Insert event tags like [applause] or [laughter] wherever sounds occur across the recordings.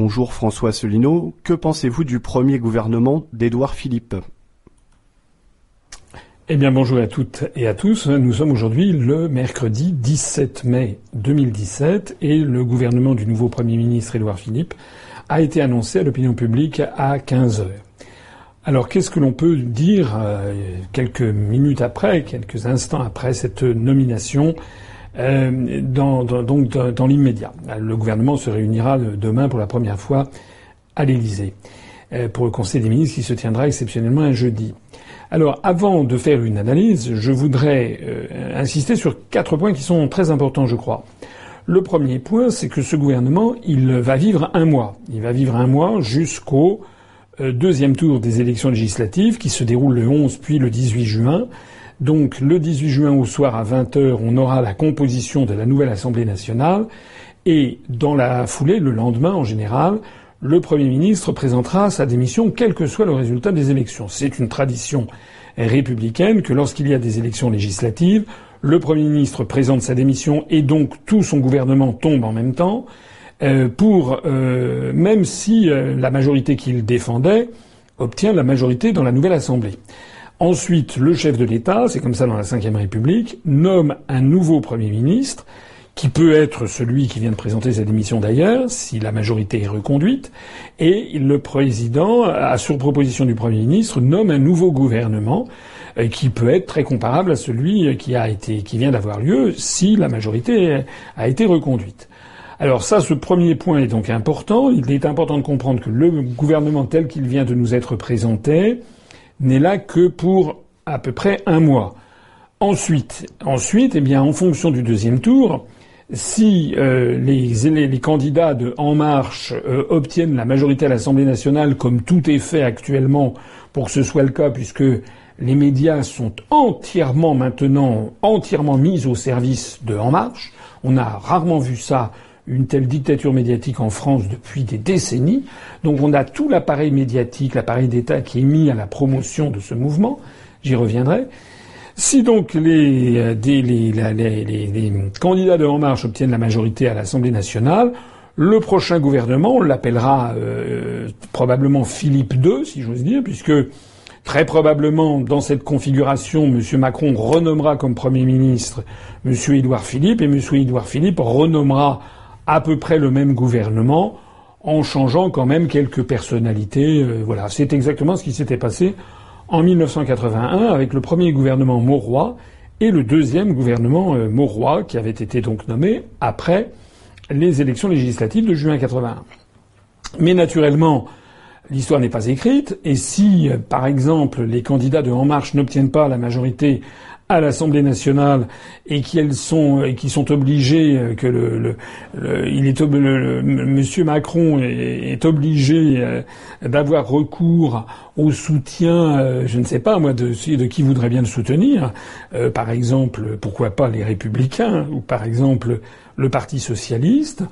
bonjour François Asselineau. Que pensez-vous du premier gouvernement d'Édouard Philippe? Eh bien bonjour à toutes et à tous. Nous sommes aujourd'hui le mercredi 17 mai 2017 et le gouvernement du nouveau Premier ministre Édouard Philippe a été annoncé à l'opinion publique à 15 heures. Alors qu'est-ce que l'on peut dire euh, quelques minutes après, quelques instants après cette nomination euh, dans, donc dans, l'immédiat Le gouvernement se réunira demain pour la première fois à l'Élysée euh, pour le Conseil des ministres qui se tiendra exceptionnellement un jeudi. Alors, avant de faire une analyse, je voudrais euh, insister sur quatre points qui sont très importants, je crois. Le premier point, c'est que ce gouvernement, il va vivre un mois. Il va vivre un mois jusqu'au deuxième tour des élections législatives qui se déroulent le 11 puis le 18 juin. Donc, le 18 juin au soir à 20h, on aura la composition de la nouvelle Assemblée nationale. Et dans la foulée, le lendemain en général, le Premier ministre présentera sa démission quel que soit le résultat des élections. C'est une tradition républicaine que lorsqu'il y a des élections législatives, le Premier ministre présente sa démission et donc tout son gouvernement tombe en même temps, euh, pour euh, même si euh, la majorité qu'il défendait obtient la majorité dans la nouvelle Assemblée. Ensuite, le chef de l'État, c'est comme ça dans la Ve République, nomme un nouveau Premier ministre qui peut être celui qui vient de présenter sa démission d'ailleurs, si la majorité est reconduite, et le président, à sur proposition du Premier ministre, nomme un nouveau gouvernement euh, qui peut être très comparable à celui qui a été, qui vient d'avoir lieu si la majorité a été reconduite. Alors ça, ce premier point est donc important. Il est important de comprendre que le gouvernement tel qu'il vient de nous être présenté n'est là que pour à peu près un mois. Ensuite, ensuite, eh bien, en fonction du deuxième tour, si euh, les, candidats de En Marche euh, obtiennent la majorité à l'Assemblée nationale, comme tout est fait actuellement pour que ce soit le cas, puisque les médias sont entièrement maintenant entièrement mis au service de En Marche, on a rarement vu ça une telle dictature médiatique en France depuis des décennies. Donc on a tout l'appareil médiatique, l'appareil d'État qui est mis à la promotion de ce mouvement. J'y reviendrai. Si donc les, euh, les, candidats de En Marche obtiennent la majorité à l'Assemblée nationale, le prochain gouvernement, on l'appellera euh, probablement Philippe II, si j'ose dire, puisque très probablement dans cette configuration, M. Macron renommera comme Premier ministre M. Édouard Philippe, et M. Édouard Philippe renommera à peu près le même gouvernement en changeant quand même quelques personnalités. Euh, voilà, c'est exactement ce qui s'était passé en 1981 avec le premier gouvernement Mauroy et le deuxième gouvernement euh, Mauroy qui avait été donc nommé après les élections législatives de juin 81. Mais naturellement, l'histoire n'est pas écrite et si, euh, par exemple, les candidats de En Marche n'obtiennent pas la majorité à l'Assemblée nationale et qui sont et qui sont obligés euh, que le, le, il est le, Monsieur Macron est, obligé euh, d'avoir recours au soutien, euh, je ne sais pas moi, de, de qui voudrait bien le soutenir. par exemple, pourquoi pas les Républicains ou par exemple le Parti socialiste.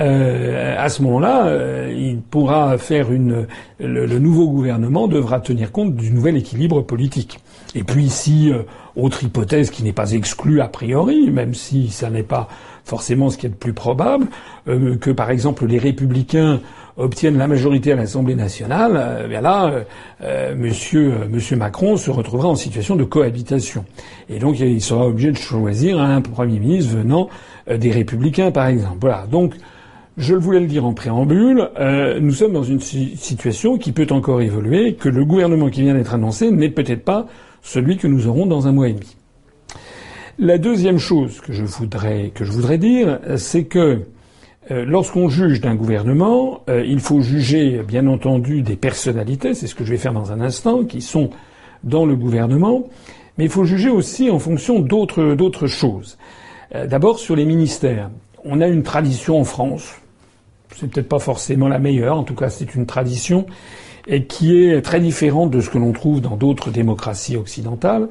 Euh, à ce moment-là, euh, il pourra faire une. Le, nouveau gouvernement devra tenir compte du nouvel équilibre politique. Et puis, si euh, autre hypothèse qui n'est pas exclue a priori, même si ça n'est pas forcément ce qui est le plus probable, que par exemple les républicains obtiennent la majorité à l'Assemblée nationale, bien là, Monsieur, Monsieur Macron se retrouvera en situation de cohabitation. Et donc, il sera obligé de choisir un Premier ministre venant des Républicains, par exemple. Voilà. Donc, je voulais le dire en préambule, euh, nous sommes dans une situation qui peut encore évoluer, que le gouvernement qui vient d'être annoncé n'est peut-être pas celui que nous aurons dans un mois et demi. La deuxième chose que je voudrais, que je voudrais dire, c'est que euh, lorsqu'on juge d'un gouvernement, euh, il faut juger bien entendu des personnalités, c'est ce que je vais faire dans un instant, qui sont dans le gouvernement, mais il faut juger aussi en fonction d'autres, d'autres choses. D'abord sur les ministères. On a une tradition en France, c'est peut-être pas forcément la meilleure, en tout cas c'est une tradition, et qui est très différente de ce que l'on trouve dans d'autres démocraties occidentales.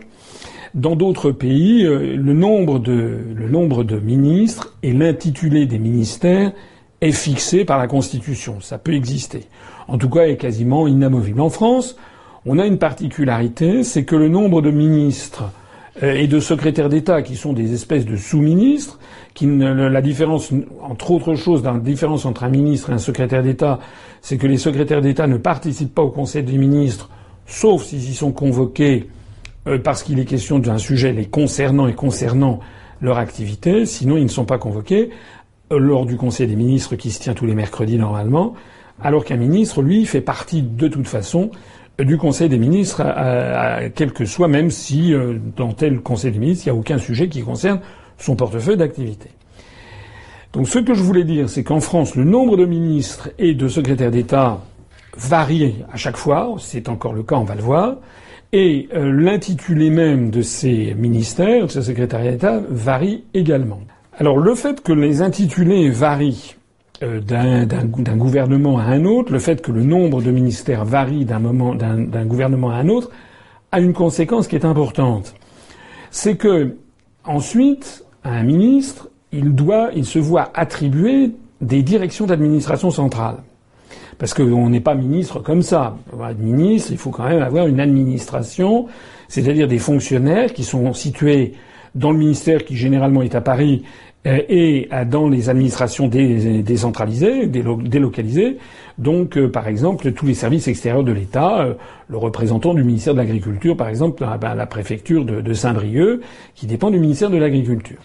Dans d'autres pays, euh, le nombre de, ministres et l'intitulé des ministères est fixé par la Constitution. Ça peut exister. En tout cas, est quasiment inamovible. En France, on a une particularité, c'est que le nombre de ministres et de secrétaires d'État qui sont des espèces de sous-ministres, la différence, entre autres choses, la différence entre un ministre et un secrétaire d'État, c'est que les secrétaires d'État ne participent pas au Conseil des ministres, sauf s'ils y sont convoqués euh, parce qu'il est question d'un sujet les concernant et concernant leur activité, sinon ils ne sont pas convoqués euh, lors du Conseil des ministres qui se tient tous les mercredis normalement, alors qu'un ministre, lui, fait partie de toute façon du Conseil des ministres, quel que soit, même si euh, dans tel Conseil des ministres, il n'y a aucun sujet qui concerne son portefeuille d'activité. Donc ce que je voulais dire, c'est qu'en France, le nombre de ministres et de secrétaires d'État varie à chaque fois, c'est encore le cas, on va le voir, et euh, l'intitulé même de ces ministères, de ces secrétariats d'État, varie également. Alors le fait que les intitulés varient d'un gouvernement à un autre, le fait que le nombre de ministères varie d'un moment d'un gouvernement à un autre, a une conséquence qui est importante. C'est que ensuite, un ministre, il doit, il se voit attribuer des directions d'administration centrale. Parce qu'on n'est pas ministre comme ça. Ministre, il faut quand même avoir une administration, c'est-à-dire des fonctionnaires qui sont situés dans le ministère qui généralement est à Paris euh, et dans les administrations décentralisées, délocalisées. Donc, euh, par exemple, tous les services extérieurs de l'État, euh, le représentant du ministère de l'Agriculture, par exemple, ben, la préfecture de, Saint-Brieuc, qui dépend du ministère de l'Agriculture.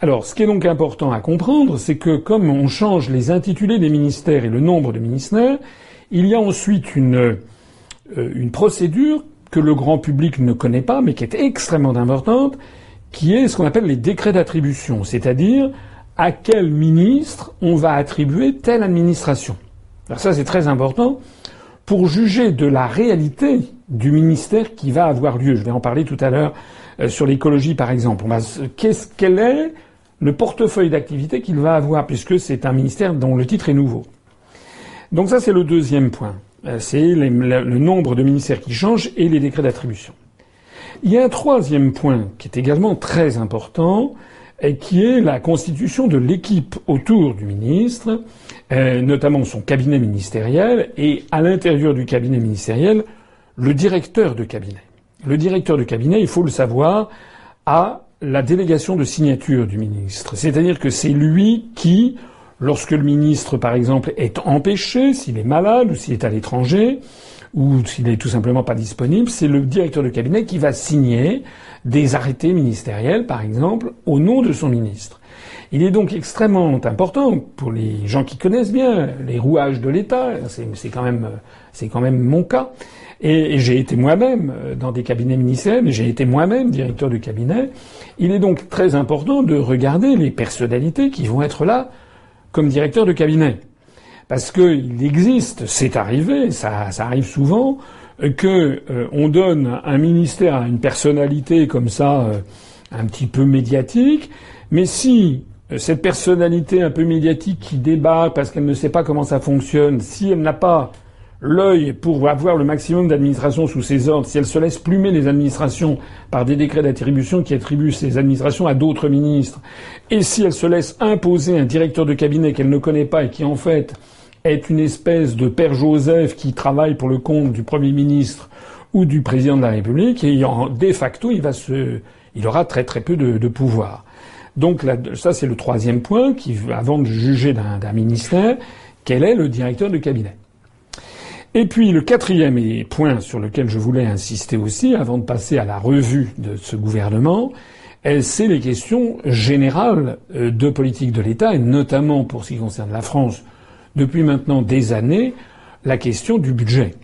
Alors, ce qui est donc important à comprendre, c'est que comme on change les intitulés des ministères et le nombre de ministères, il y a ensuite une, une procédure que le grand public ne connaît pas, mais qui est extrêmement importante, qui est ce qu'on appelle les décrets d'attribution, c'est-à-dire à quel ministre on va attribuer telle administration. Alors ça, c'est très important pour juger de la réalité du ministère qui va avoir lieu. Je vais en parler tout à l'heure euh, sur l'écologie, par exemple. Qu'est-ce quel est le portefeuille d'activité qu'il va avoir, puisque c'est un ministère dont le titre est nouveau. Donc ça, c'est le deuxième point. Euh, c'est le nombre de ministères qui changent et les décrets d'attribution. Il y a un troisième point qui est également très important, et qui est la constitution de l'équipe autour du ministre, euh, notamment son cabinet ministériel, et à l'intérieur du cabinet ministériel, le directeur de cabinet. Le directeur de cabinet, il faut le savoir, a la délégation de signature du ministre. C'est-à-dire que c'est lui qui, lorsque le ministre, par exemple, est empêché, s'il est malade ou s'il est à l'étranger, ou s'il est tout simplement pas disponible, c'est le directeur de cabinet qui va signer des arrêtés ministériels, par exemple, au nom de son ministre. Il est donc extrêmement important pour les gens qui connaissent bien les rouages de l'État. C'est quand même, c'est quand même mon cas. Et, j'ai été moi-même dans des cabinets ministériels, j'ai été moi-même directeur de cabinet. Il est donc très important de regarder les personnalités qui vont être là comme directeur de cabinet. Parce qu'il existe, c'est arrivé, ça, ça, arrive souvent, que euh, on donne un ministère à une personnalité comme ça, euh, un petit peu médiatique, mais si euh, cette personnalité un peu médiatique qui débat parce qu'elle ne sait pas comment ça fonctionne, si elle n'a pas l'œil pour avoir le maximum d'administration sous ses ordres, si elle se laisse plumer les administrations par des décrets d'attribution qui attribuent ces administrations à d'autres ministres, et si elle se laisse imposer un directeur de cabinet qu'elle ne connaît pas et qui en fait est une espèce de père Joseph qui travaille pour le compte du Premier ministre ou du président de la République, et de facto, il va se, il aura très très peu de, pouvoir. Donc ça, c'est le troisième point qui, avant de juger d'un ministère, quel est le directeur de cabinet. Et puis le quatrième point sur lequel je voulais insister aussi, avant de passer à la revue de ce gouvernement, c'est les questions générales euh, de politique de l'État, et notamment pour ce qui concerne la France, depuis maintenant des années la question du budget.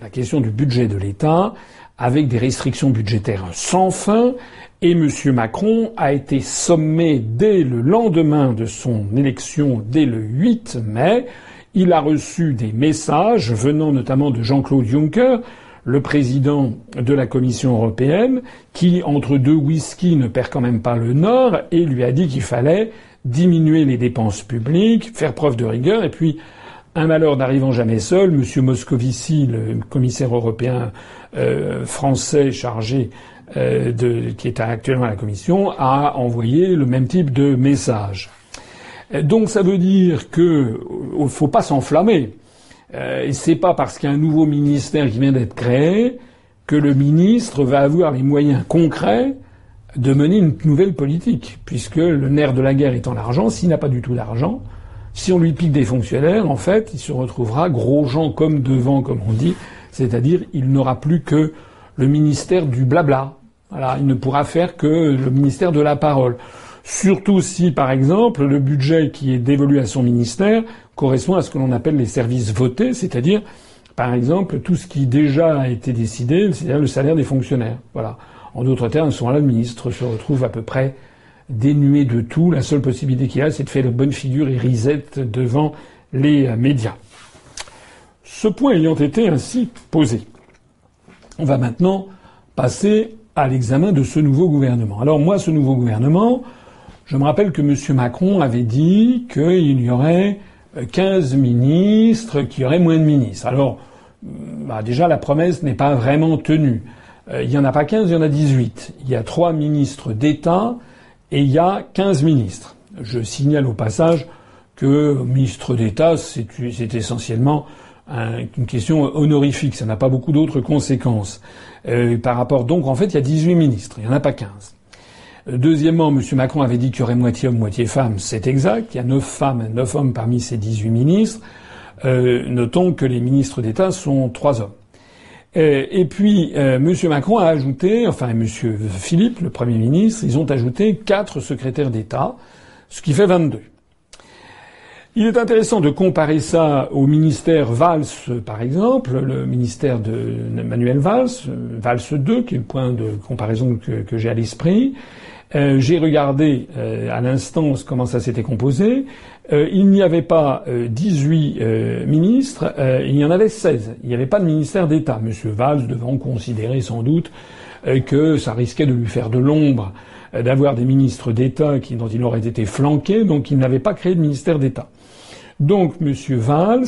La question du budget de l'État, avec des restrictions budgétaires sans fin, et M. Macron a été sommé dès le lendemain de son élection, dès le 8 mai. Il a reçu des messages venant notamment de Jean-Claude Juncker, le président de la Commission européenne, qui, entre deux whisky, ne perd quand même pas le nord, et lui a dit qu'il fallait diminuer les dépenses publiques, faire preuve de rigueur, et puis un malheur n'arrivant jamais seul, M. Moscovici, le commissaire européen euh, français chargé euh, de, qui est actuellement à la Commission, a envoyé le même type de message. Donc ça veut dire que ne euh, faut pas s'enflammer. Euh, c'est pas parce qu'il y a un nouveau ministère qui vient d'être créé que le ministre va avoir les moyens concrets de mener une nouvelle politique, puisque le nerf de la guerre étant l'argent, s'il n'a pas du tout d'argent, si on lui pique des fonctionnaires, en fait, il se retrouvera gros gens comme devant, comme on dit, c'est-à-dire il n'aura plus que le ministère du blabla. Voilà, il ne pourra faire que le ministère de la parole. Surtout si, par exemple, le budget qui est dévolu à son ministère correspond à ce que l'on appelle les services votés, c'est-à-dire, par exemple, tout ce qui déjà a été décidé, c'est-à-dire le salaire des fonctionnaires. Voilà. En d'autres termes, à ce moment-là, le ministre se retrouve à peu près dénué de tout. La seule possibilité qu'il a, c'est de faire bonne figure et risette devant les médias. Ce point ayant été ainsi posé, on va maintenant passer à l'examen de ce nouveau gouvernement. Alors moi, ce nouveau gouvernement, je me rappelle que M. Macron avait dit qu'il y aurait 15 ministres, qu'il y aurait moins de ministres. Alors, bah déjà, la promesse n'est pas vraiment tenue. Euh, il n'y en a pas 15, il y en a 18. Il y a trois ministres d'État et il y a 15 ministres. Je signale au passage que ministre d'État, c'est essentiellement une question honorifique. Ça n'a pas beaucoup d'autres conséquences. Euh, par rapport, donc, en fait, il y a 18 ministres. Il n'y en a pas 15. Deuxièmement, M. Macron avait dit qu'il y aurait moitié homme, moitié femme. C'est exact. Il y a 9 femmes 9 hommes parmi ces 18 ministres. Euh, notons que les ministres d'État sont trois hommes. Euh, et puis, euh, M. Macron a ajouté, enfin M. Philippe, le Premier ministre, ils ont ajouté quatre secrétaires d'État, ce qui fait 22. Il est intéressant de comparer ça au ministère Valls, par exemple, le ministère de Manuel Valls, Valls 2, qui est le point de comparaison que j'ai à l'esprit. Euh, j'ai regardé euh, à l'instant comment ça s'était composé. Euh, il n'y avait pas 18 ministres, il y en avait 16. Il n'y avait pas de ministère d'État. Monsieur Valls devant considérer sans doute que ça risquait de lui faire de l'ombre d'avoir des ministres d'État dont il aurait été flanqué, donc il n'avait pas créé de ministère d'État. Donc Monsieur Valls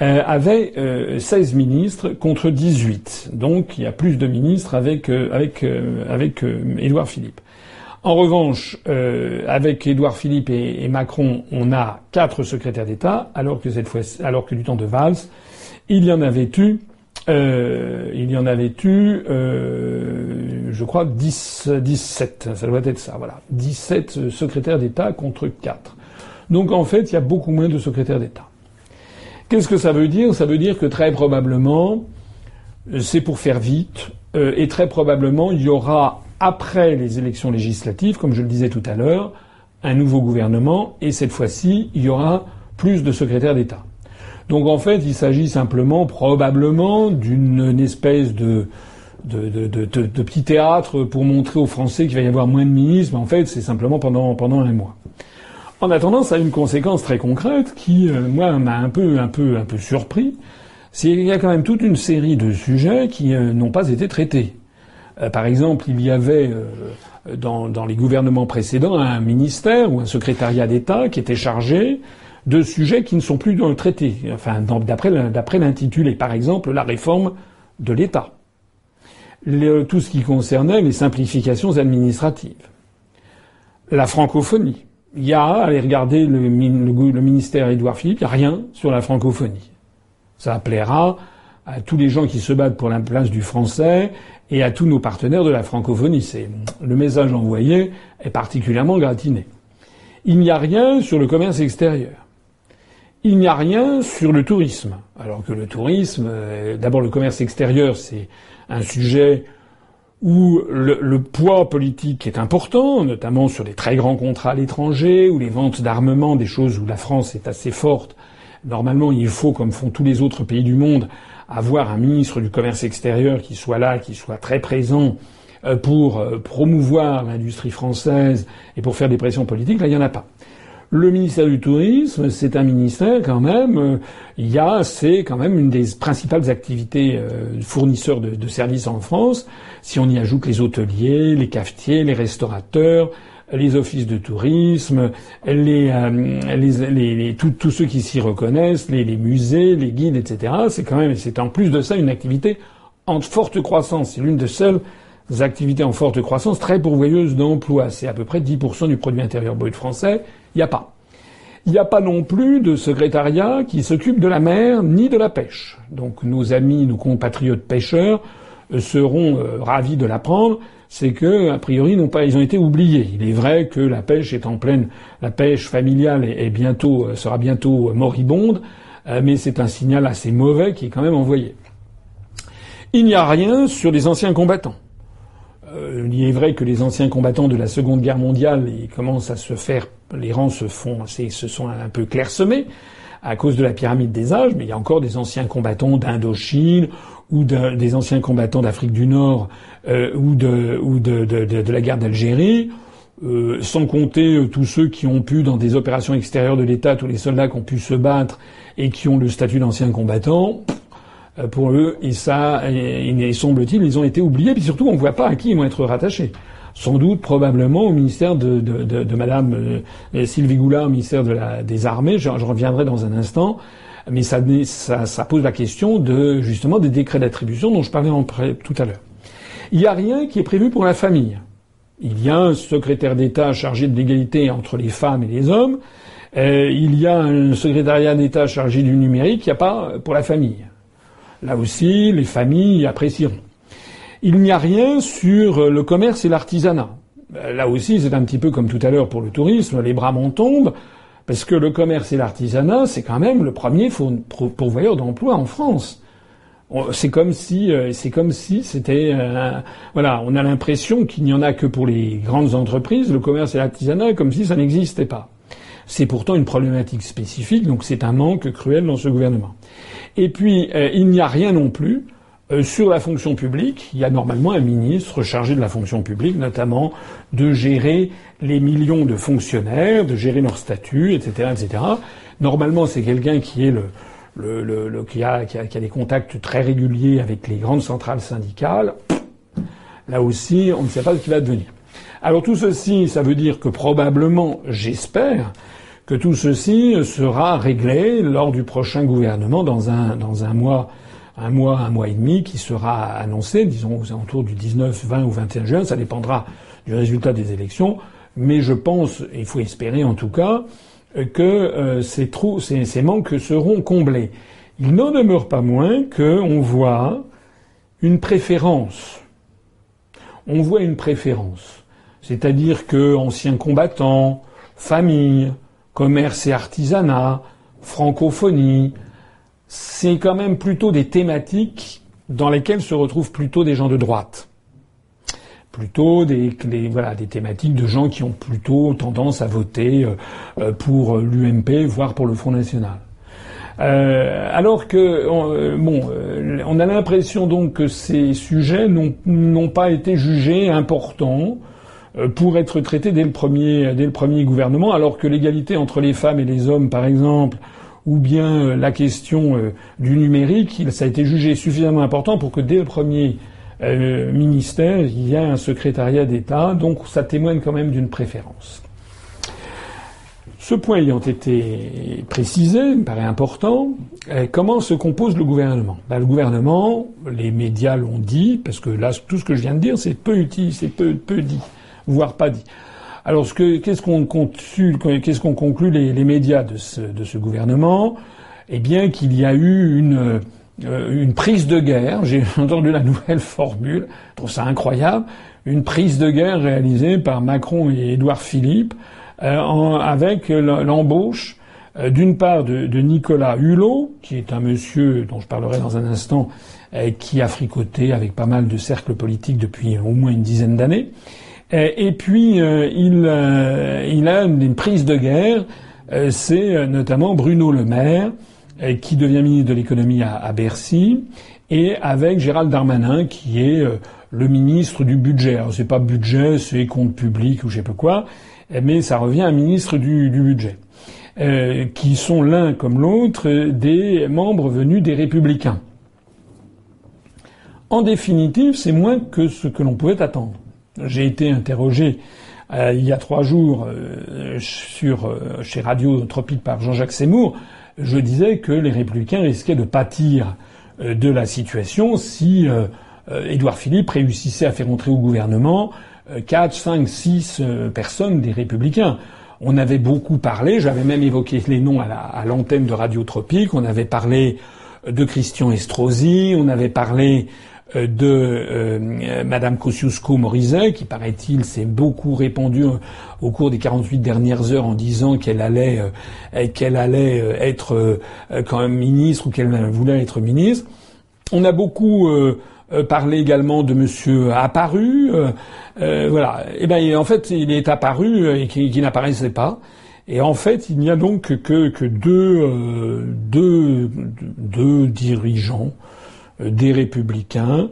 avait 16 ministres contre 18. Donc il y a plus de ministres avec avec avec Édouard Philippe. En revanche, euh, avec Édouard Philippe et, Macron, on a quatre secrétaires d'État, alors que cette du temps de Valls, il y en avait eu, euh, euh, je crois, 10, 17. Ça doit être ça, voilà, 17 secrétaires d'État contre 4. Donc en fait, il y a beaucoup moins de secrétaires d'État. Qu'est-ce que ça veut dire? Ça veut dire que très probablement, c'est pour faire vite, et très probablement, il y aura après les élections législatives, comme je le disais tout à l'heure, un nouveau gouvernement et cette fois-ci, il y aura plus de secrétaires d'État. Donc en fait, il s'agit simplement, probablement, d'une espèce de, petit théâtre pour montrer aux Français qu'il va y avoir moins de ministres. Mais en fait, c'est simplement pendant, un mois. En attendant, ça a une conséquence très concrète qui, euh, moi, m'a un peu surpris. C'est qu'il y a quand même toute une série de sujets qui euh, n'ont pas été traités. Euh, par exemple, il y avait euh, dans, les gouvernements précédents un ministère ou un secrétariat d'État qui était chargé de sujets qui ne sont plus dans le traité, enfin d'après l'intitulé. Par exemple, la réforme de l'État, tout ce qui concernait les simplifications administratives, la francophonie. Il y a, allez regarder le, le ministère Édouard Philippe, il n'y a rien sur la francophonie. Ça plaira à tous les gens qui se battent pour la place du français et à tous nos partenaires de la francophonie. C'est le message envoyé est particulièrement gratiné. Il n'y a rien sur le commerce extérieur. Il n'y a rien sur le tourisme. Alors que le tourisme, euh, d'abord le commerce extérieur, c'est un sujet où le, poids politique est important, notamment sur les très grands contrats à l'étranger, ou les ventes d'armement, des choses où la France est assez forte. Normalement, il faut, comme font tous les autres pays du monde, avoir un ministre du commerce extérieur qui soit là, qui soit très présent euh, pour euh, promouvoir l'industrie française et pour faire des pressions politiques, là, il n'y en a pas. Le ministère du Tourisme, c'est un ministère quand même. Euh, il y a, c'est quand même une des principales activités fournisseurs de, de, services en France. Si on y ajoute les hôteliers, les cafetiers, les restaurateurs, les offices de tourisme, les, euh, les, les, tous ceux qui s'y reconnaissent, les, musées, les guides, etc. C'est quand même, c'est en plus de ça une activité en forte croissance. C'est l'une des seules activités en forte croissance, très pourvoyeuse d'emplois. C'est à peu près 10% du produit intérieur brut français. Il n'y a pas. Il n'y a pas non plus de secrétariat qui s'occupe de la mer ni de la pêche. Donc nos amis, nos compatriotes pêcheurs seront ravis de l'apprendre, c'est que a priori n'ont pas, ils ont été oubliés. Il est vrai que la pêche est en pleine, la pêche familiale est, bientôt sera bientôt moribonde, mais c'est un signal assez mauvais qui est quand même envoyé. Il n'y a rien sur les anciens combattants. Euh, il est vrai que les anciens combattants de la Seconde Guerre mondiale, ils commencent à se faire, les rangs se font, se sont un peu clairsemés à cause de la pyramide des âges, mais il y a encore des anciens combattants d'Indochine ou des anciens combattants d'Afrique du Nord euh, ou, de, ou de, de, de, la guerre d'Algérie, euh, sans compter euh, tous ceux qui ont pu, dans des opérations extérieures de l'État, tous les soldats qui ont pu se battre et qui ont le statut d'anciens combattants. Euh, pour eux, et ça, il semble-t-il, ils ont été oubliés. Puis surtout, on ne voit pas à qui ils vont être rattachés. Sans doute, probablement, au ministère de, de, de, de Madame euh, Sylvie Goulard, au ministère de la, des Armées. Je, reviendrai dans un instant. Mais ça, ça, ça, pose la question de justement des décrets d'attribution dont je parlais en tout à l'heure. Il n'y a rien qui est prévu pour la famille. Il y a un secrétaire d'État chargé de l'égalité entre les femmes et les hommes. Euh, il y a un secrétariat d'État chargé du numérique. Il n'y a pas pour la famille. Là aussi, les familles apprécieront. Il n'y a rien sur le commerce et l'artisanat. Euh, là aussi, c'est un petit peu comme tout à l'heure pour le tourisme, les bras m'en tombent, parce que le commerce et l'artisanat, c'est quand même le premier pourvoyeur d'emploi en France. C'est comme si, euh, c'est comme si c'était, euh, voilà, on a l'impression qu'il n'y en a que pour les grandes entreprises, le commerce et l'artisanat, comme si ça n'existait pas. C'est pourtant une problématique spécifique, donc c'est un manque cruel dans ce gouvernement. Et puis, euh, il n'y a rien non plus euh, sur la fonction publique. Il y a normalement un ministre chargé de la fonction publique, notamment de gérer les millions de fonctionnaires, de gérer leur statut, etc., etc. Normalement, c'est quelqu'un qui est le, le, le, qui, a, qui, a, qui a des contacts très réguliers avec les grandes centrales syndicales. Là aussi, on ne sait pas ce qui va devenir. Alors tout ceci, ça veut dire que probablement, j'espère, que tout ceci sera réglé lors du prochain gouvernement dans un, dans un mois, un mois, un mois et demi qui sera annoncé, disons aux alentours du 19, 20 ou 21 juin. Ça dépendra du résultat des élections. Mais je pense, il faut espérer en tout cas, que euh, ces trous, ces, ces manques seront comblés. Il n'en demeure pas moins qu'on voit une préférence. On voit une préférence. C'est-à-dire que anciens combattants, familles, commerce et artisanat, francophonie, c'est quand même plutôt des thématiques dans lesquelles se retrouvent plutôt des gens de droite. Plutôt des, voilà, des thématiques de gens qui ont plutôt tendance à voter euh, euh, pour l'UMP, voire pour le Front National. Euh, alors que bon, on a l'impression donc que ces sujets n'ont pas été jugés importants euh, pour être traité dès le premier, dès le premier gouvernement, alors que l'égalité entre les femmes et les hommes, par exemple, ou bien euh, la question euh, du numérique, ça a été jugé suffisamment important pour que dès le premier ministère, il y ait un secrétariat d'État, donc ça témoigne quand même d'une préférence. Ce point ayant été précisé, il me paraît important, comment se compose le gouvernement? Ben, Le gouvernement, les médias l'ont dit, parce que là, tout ce que je viens de dire, c'est peu utile, c'est peu, peu dit voire pas dit. Alors, qu'est-ce qu'on qu'est-ce qu'on conclut les, médias de ce, gouvernement? Eh bien, qu'il y a eu une, euh, prise de guerre. J'ai [laughs] entendu la nouvelle formule. Je trouve ça incroyable. Une prise de guerre réalisée par Macron et Édouard Philippe euh, avec l'embauche euh, d'une part de, Nicolas Hulot, qui est un monsieur dont je parlerai dans un instant, qui a fricoté avec pas mal de cercles politiques depuis au moins une dizaine d'années, et puis euh, il, euh, il a une prise de guerre. C'est notamment Bruno Le Maire qui devient ministre de l'économie à, Bercy et avec Gérald Darmanin qui est le ministre du budget. Alors c'est pas budget, c'est compte public ou je sais pas quoi, mais ça revient à ministre du, budget, euh, qui sont l'un comme l'autre des membres venus des Républicains. En définitive, c'est moins que ce que l'on pouvait attendre. J'ai été interrogé euh, il y a trois jours euh, sur, euh, chez Radio Tropique par Jean-Jacques Seymour. Je disais que les républicains risquaient de pâtir de la situation si Édouard Philippe réussissait à faire entrer au gouvernement quatre, cinq, six personnes des républicains. On avait beaucoup parlé, j'avais même évoqué les noms à l'antenne de Radio Tropique, on avait parlé de Christian Estrosi, on avait parlé euh, de euh, Madame Kosciusko-Morizet, qui paraît-il s'est beaucoup répandu au cours des 48 dernières heures en disant qu'elle allait qu'elle allait être quand même ministre ou qu'elle voulait être ministre. On a beaucoup parlé également de Monsieur Apparu. voilà. Et eh ben en fait, il est apparu et qui, qui n'apparaissait pas. Et en fait, il n'y a donc que, que deux, deux, deux dirigeants euh, des républicains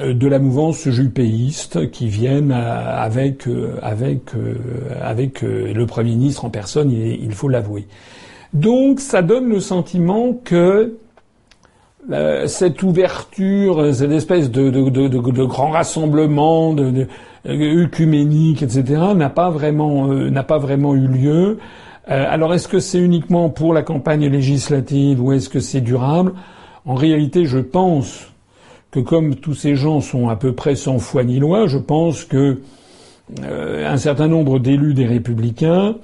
euh, de la mouvance jupéiste qui viennent euh, avec le premier ministre en personne, il, faut l'avouer. Donc ça donne le sentiment que cette ouverture, cette espèce de, de, de, grand rassemblement de, œcuménique, etc., n'a pas vraiment eu lieu. alors est-ce que c'est uniquement pour la campagne législative ou est-ce que c'est durable? En réalité, je pense que comme tous ces gens sont à peu près sans foi ni loi, je pense que euh, un certain nombre d'élus des républicains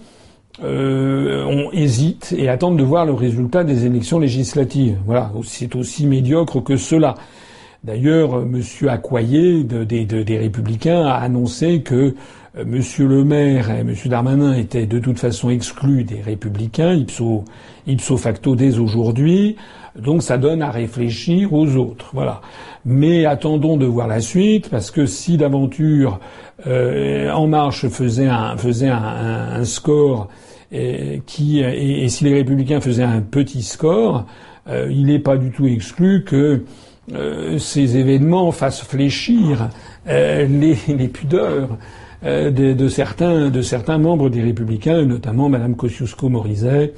euh, on hésite et attendent de voir le résultat des élections législatives. Voilà, c'est aussi médiocre que cela. D'ailleurs, M. Accoyer des Républicains a annoncé que euh, M. Le Maire et M. Darmanin étaient de toute façon exclus des Républicains, ipso facto dès aujourd'hui. Donc ça donne à réfléchir aux autres. Voilà. Mais attendons de voir la suite, parce que si d'aventure euh, En Marche faisait un, faisait un, score et, qui, et, si les Républicains faisaient un petit score, euh, il n'est pas du tout exclu que euh, ces événements fassent fléchir les, les, pudeurs de, de, certains, de certains membres des Républicains, notamment Madame Kosciusko-Morizet,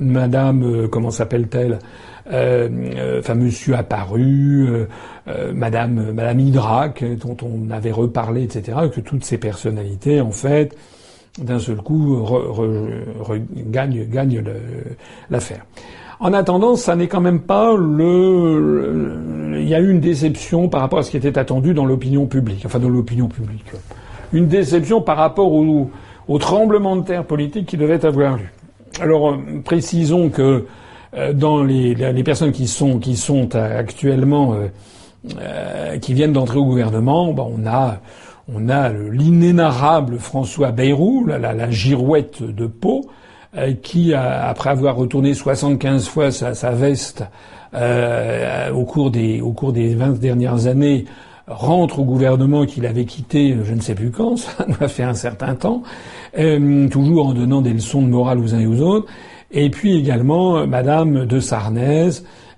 Madame, comment s'appelle-t-elle? euh, euh, enfin Monsieur Apparu, euh, Madame Madame Hydrac, dont on avait reparlé, etc. Que toutes ces personnalités, en fait, d'un seul coup, gagnent gagne l'affaire. En attendant, ça n'est quand même pas le, Il y a eu une déception par rapport à ce qui était attendu dans l'opinion publique, enfin dans l'opinion publique. Une déception par rapport au, au tremblement de terre politique qui devait avoir lieu. Alors, précisons que euh, dans les, les, personnes qui sont qui sont actuellement euh, euh, qui viennent d'entrer au gouvernement, ben on a on a l'inénarrable François Bayrou, la, la, girouette de Pau, qui, après avoir retourné 75 fois sa, sa veste euh, au cours des au cours des 20 dernières années, rentre au gouvernement qu'il avait quitté, je ne sais plus quand, [laughs] ça a fait un certain temps, euh, toujours en donnant des leçons de morale aux uns et aux autres. Et puis également euh, Madame de Sarnez,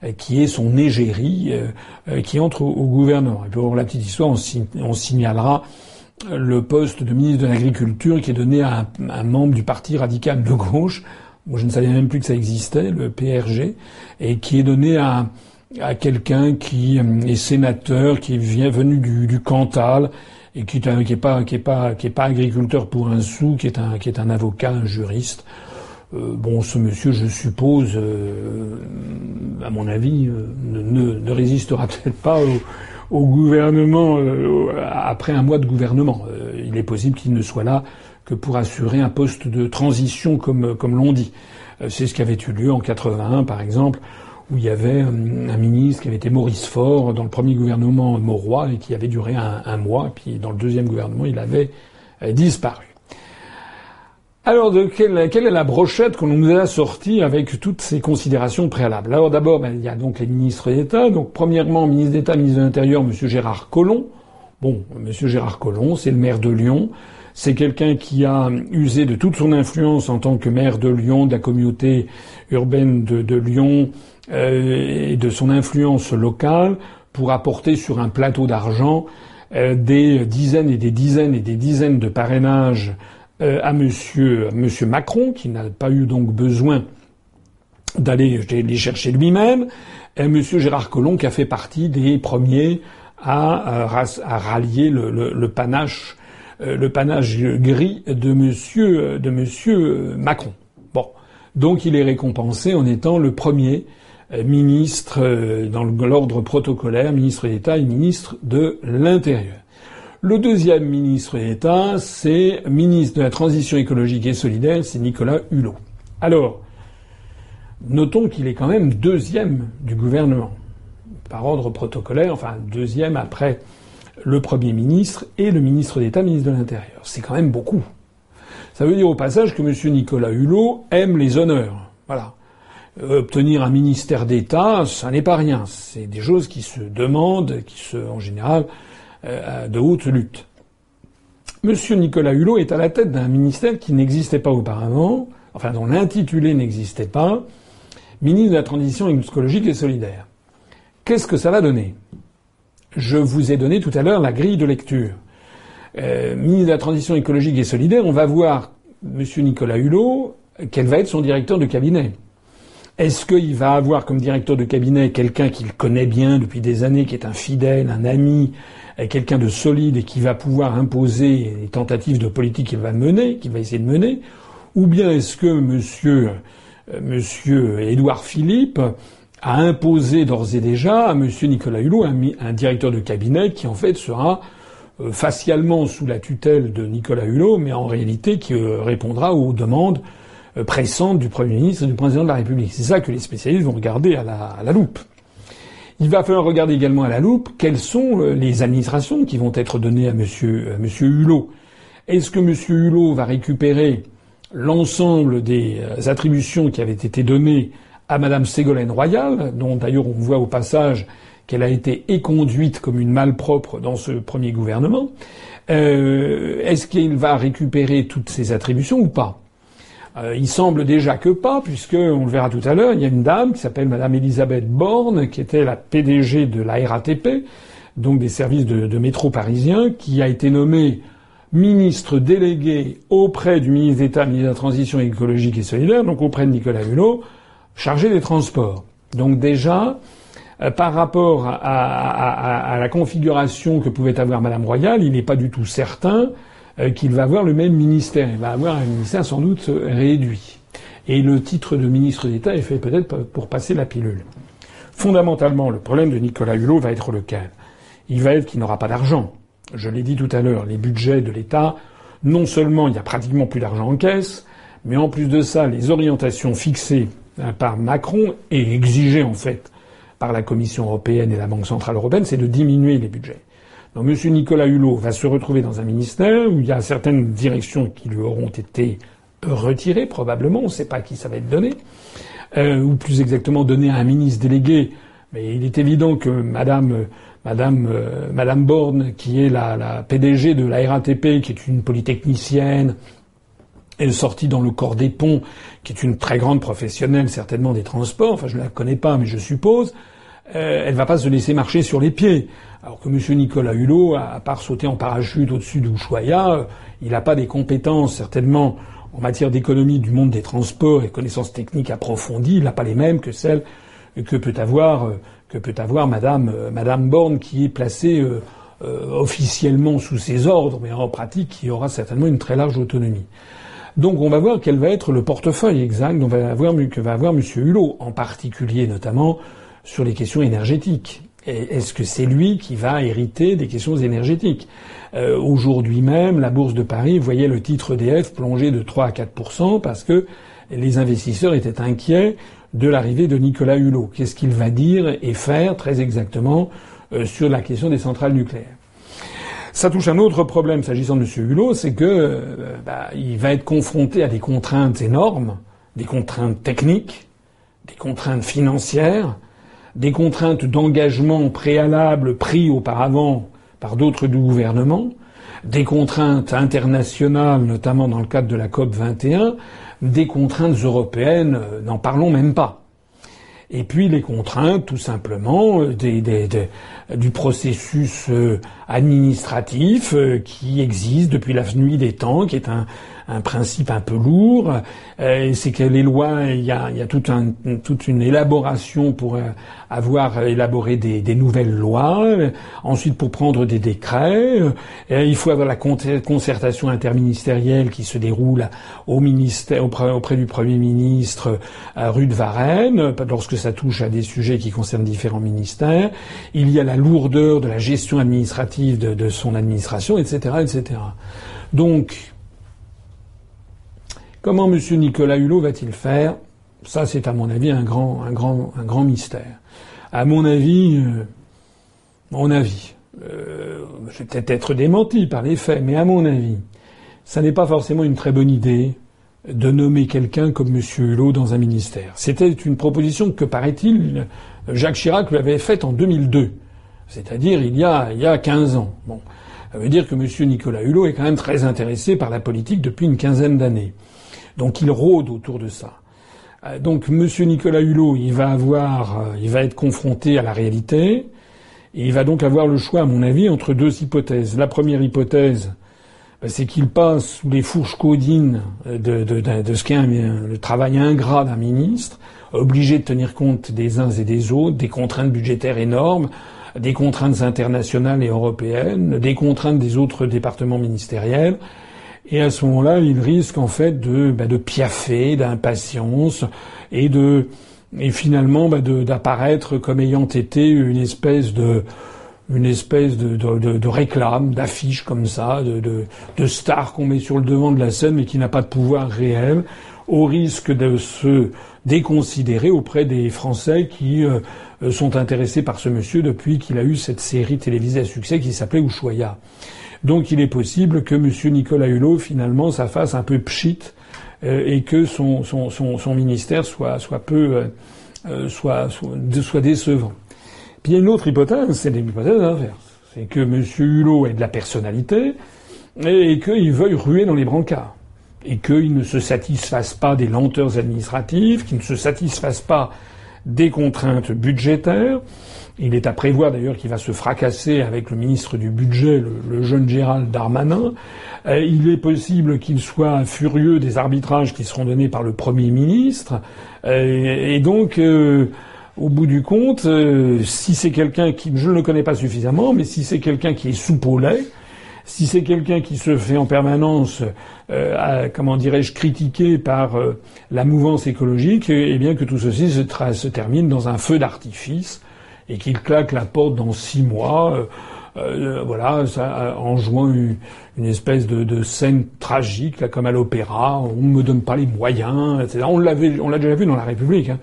euh, qui est son égérie, euh, qui entre au, gouvernement. Et pour la petite histoire, on, signalera le poste de ministre de l'Agriculture qui est donné à un, membre du Parti radical de gauche. Moi, je ne savais même plus que ça existait, le PRG, et qui est donné à, à quelqu'un qui est sénateur, qui vient venu du, du Cantal et qui n'est pas qui est pas est pas agriculteur pour un sou, qui est un qui est un avocat, un juriste. Euh, bon, ce monsieur, je suppose, euh, à mon avis, euh, ne, résistera [laughs] peut-être pas au, gouvernement après un mois de gouvernement. il est possible qu'il ne soit là que pour assurer un poste de transition, comme, comme l'on dit. C'est ce qui avait eu lieu en 81, par exemple, où il y avait un ministre qui avait été Maurice Faure dans le premier gouvernement Mauroy et qui avait duré un, un mois, puis dans le deuxième gouvernement, il avait disparu. Alors, de quelle, quelle, est la brochette qu'on nous a sortie avec toutes ces considérations préalables? Alors d'abord, ben, il y a donc les ministres d'État. Donc premièrement, ministre d'État, ministre de l'Intérieur, M. Gérard Collomb. Bon, M. Gérard Collomb, c'est le maire de Lyon. C'est quelqu'un qui a usé de toute son influence en tant que maire de Lyon, de la communauté urbaine de, Lyon euh, et de son influence locale pour apporter sur un plateau d'argent euh, des dizaines et des dizaines et des dizaines de parrainages à monsieur, monsieur Macron, qui n'a pas eu donc besoin d'aller les chercher lui-même, et monsieur Gérard Collomb, qui a fait partie des premiers à, à rallier le, panache, euh, le panache gris de monsieur, de monsieur Macron. Bon, donc il est récompensé en étant le premier euh, ministre dans l'ordre protocolaire, ministre d'État et ministre de l'Intérieur. Le deuxième ministre d'État, c'est ministre de la Transition écologique et solidaire, c'est Nicolas Hulot. Alors, notons qu'il est quand même deuxième du gouvernement. par ordre protocolaire, enfin deuxième après le Premier ministre et le ministre d'État, ministre de l'Intérieur. C'est quand même beaucoup. Ça veut dire au passage que M. Nicolas Hulot aime les honneurs. Voilà. Euh, obtenir un ministère d'État, ça n'est pas rien. C'est des choses qui se demandent, qui se, en général, de haute lutte. M. Nicolas Hulot est à la tête d'un ministère qui n'existait pas auparavant, enfin dont l'intitulé n'existait pas, ministre de la Transition écologique et solidaire. Qu'est-ce que ça va donner? Je vous ai donné tout à l'heure la grille de lecture. Euh, ministre de la Transition écologique et solidaire, on va voir M. Nicolas Hulot, quel va être son directeur de cabinet. Est-ce qu'il va avoir comme directeur de cabinet quelqu'un qu'il connaît bien depuis des années, qui est un fidèle, un ami, quelqu'un de solide et qui va pouvoir imposer les tentatives de politique qu'il va mener, qu'il va essayer de mener, ou bien est-ce que Monsieur euh, Monsieur Édouard Philippe a imposé d'ores et déjà à Monsieur Nicolas Hulot un, directeur de cabinet qui en fait sera euh, facialement sous la tutelle de Nicolas Hulot, mais en réalité qui euh, répondra aux demandes pressantes du Premier ministre et du Président de la République. C'est ça que les spécialistes vont regarder à la, loupe. Il va falloir regarder également à la loupe quelles sont les administrations qui vont être données à Monsieur, Hulot. Est-ce que Monsieur Hulot va récupérer l'ensemble des euh, attributions qui avaient été données à Madame Ségolène Royal, dont d'ailleurs on voit au passage qu'elle a été éconduite comme une malpropre dans ce premier gouvernement. Euh, est-ce qu'il va récupérer toutes ces attributions ou pas? Euh, Il semble déjà que pas, puisque on le verra tout à l'heure, il y a une dame qui s'appelle Madame Elisabeth Borne, qui était la PDG de la RATP, donc des services de, métro parisiens, qui a été nommée ministre délégué auprès du ministre d'État, ministre de la Transition écologique et solidaire, donc auprès de Nicolas Hulot, chargé des transports. Donc déjà, euh, par rapport à, la configuration que pouvait avoir Madame Royal, il n'est pas du tout certain qu'il va avoir le même ministère. Il va avoir un ministère sans doute réduit. Et le titre de ministre d'État est fait peut-être pour passer la pilule. Fondamentalement, le problème de Nicolas Hulot va être lequel? Il va être qu'il n'aura pas d'argent. Je l'ai dit tout à l'heure, les budgets de l'État, non seulement il y a pratiquement plus d'argent en caisse, mais en plus de ça, les orientations fixées euh, par Macron et exigées en fait par la Commission européenne et la Banque centrale européenne, c'est de diminuer les budgets. Donc M. Nicolas Hulot va se retrouver dans un ministère où il y a certaines directions qui lui auront été retirées, probablement, on ne sait pas qui ça va être donné, euh, ou plus exactement donné à un ministre délégué. Mais il est évident que Madame Madame, euh, Madame Borne, qui est la, la, PDG de la RATP, qui est une polytechnicienne, est sortie dans le corps des ponts, qui est une très grande professionnelle certainement des transports. Enfin, je ne la connais pas, mais je suppose. Euh, elle va pas se laisser marcher sur les pieds. Alors que M. Nicolas Hulot, à part sauter en parachute au-dessus d'Ushuaïa, euh, il n'a pas des compétences certainement en matière d'économie du monde des transports et connaissances techniques approfondies. Il n'a pas les mêmes que celles que peut avoir euh, que peut avoir Madame, euh, Madame Borne, qui est placée officiellement sous ses ordres, mais en pratique, qui aura certainement une très large autonomie. Donc on va voir quel va être le portefeuille exact dont que va avoir M. Hulot, en particulier notamment sur les questions énergétiques. Est-ce que c'est lui qui va hériter des questions énergétiques? Aujourd'hui même, la bourse de Paris voyait le titre DF plonger de 3 à 4% parce que les investisseurs étaient inquiets de l'arrivée de Nicolas Hulot. Qu'est-ce qu'il va dire et faire très exactement euh, sur la question des centrales nucléaires? Ça touche un autre problème s'agissant de M. Hulot, c'est que euh, bah, il va être confronté à des contraintes énormes, des contraintes techniques, des contraintes financières, des contraintes d'engagement préalables pris auparavant par d'autres du gouvernement, des contraintes internationales, notamment dans le cadre de la COP 21, des contraintes européennes, euh, n'en parlons même pas. Et puis les contraintes, tout simplement, euh, du processus euh, administratif qui existe depuis la nuit des temps, qui est un, un principe un peu lourd. Euh, c'est que les lois, il y a, y a toute, un, toute une élaboration pour euh, avoir élaboré des, des, nouvelles lois. ensuite, pour prendre des décrets, euh, il faut avoir la concertation interministérielle qui se déroule au ministère, auprès, du Premier ministre rue de Varennes, lorsque ça touche à des sujets qui concernent différents ministères. Il y a la lourdeur de la gestion administrative de, de son administration, etc., etc. Donc, Comment M. Nicolas Hulot va-t-il faire? Ça, c'est à mon avis un grand, mystère. À mon avis, mon avis, je vais peut-être être démenti par les faits, mais à mon avis, ça n'est pas forcément une très bonne idée de nommer quelqu'un comme M. Hulot dans un ministère. C'était une proposition que, paraît-il, Jacques Chirac lui avait faite en 2002, c'est-à-dire il y a il y a 15 ans. Bon, ça veut dire que M. Nicolas Hulot est quand même très intéressé par la politique depuis une quinzaine d'années. Donc il rôde autour de ça. Euh, donc M. Nicolas Hulot, il va avoir, euh, il va être confronté à la réalité, et il va donc avoir le choix, à mon avis, entre deux hypothèses. La première hypothèse, ben, c'est qu'il passe sous les fourches codines de, de, ce qu'est le travail ingrat d'un ministre, obligé de tenir compte des uns et des autres, des contraintes budgétaires énormes, des contraintes internationales et européennes, des contraintes des autres départements ministériels. Et à ce moment-là, il risque en fait de, ben, de piaffer, d'impatience et de et finalement ben, d'apparaître comme ayant été une espèce de une espèce de réclame, d'affiche comme ça, de, de, star qu'on met sur le devant de la scène mais qui n'a pas de pouvoir réel, au risque de se déconsidérer auprès des Français qui euh, sont intéressés par ce monsieur depuis qu'il a eu cette série télévisée à succès qui s'appelait Ushuaïa. Donc il est possible que monsieur Nicolas Hulot, finalement, ça un peu pchit euh, et que son, ministère soit, peu... Euh, soit, soit, décevant. Puis il y a une autre hypothèse, c'est l'hypothèse inverse. C'est que M. Hulot ait de la personnalité et qu'il veuille ruer dans les brancards. Et qu'il ne se satisfasse pas des lenteurs administratives, qu'il ne se satisfasse pas des contraintes budgétaires. Il est à prévoir d'ailleurs qu'il va se fracasser avec le ministre du Budget, le, jeune Gérald Darmanin. Euh, il est possible qu'il soit furieux des arbitrages qui seront donnés par le Premier ministre. Euh, et donc, euh, au bout du compte, euh, si c'est quelqu'un qui, je ne le connais pas suffisamment, mais si c'est quelqu'un qui est sous lait, si c'est quelqu'un qui se fait en permanence, euh, comment dirais-je, critiquer par euh, la mouvance écologique, eh bien que tout ceci se, termine dans un feu d'artifice et qu'il claque la porte dans six mois. voilà, ça, en jouant une, espèce de, scène tragique, là, comme à l'opéra. On ne me donne pas les moyens, etc. On l'avait, on l'a déjà vu dans la République. Hein.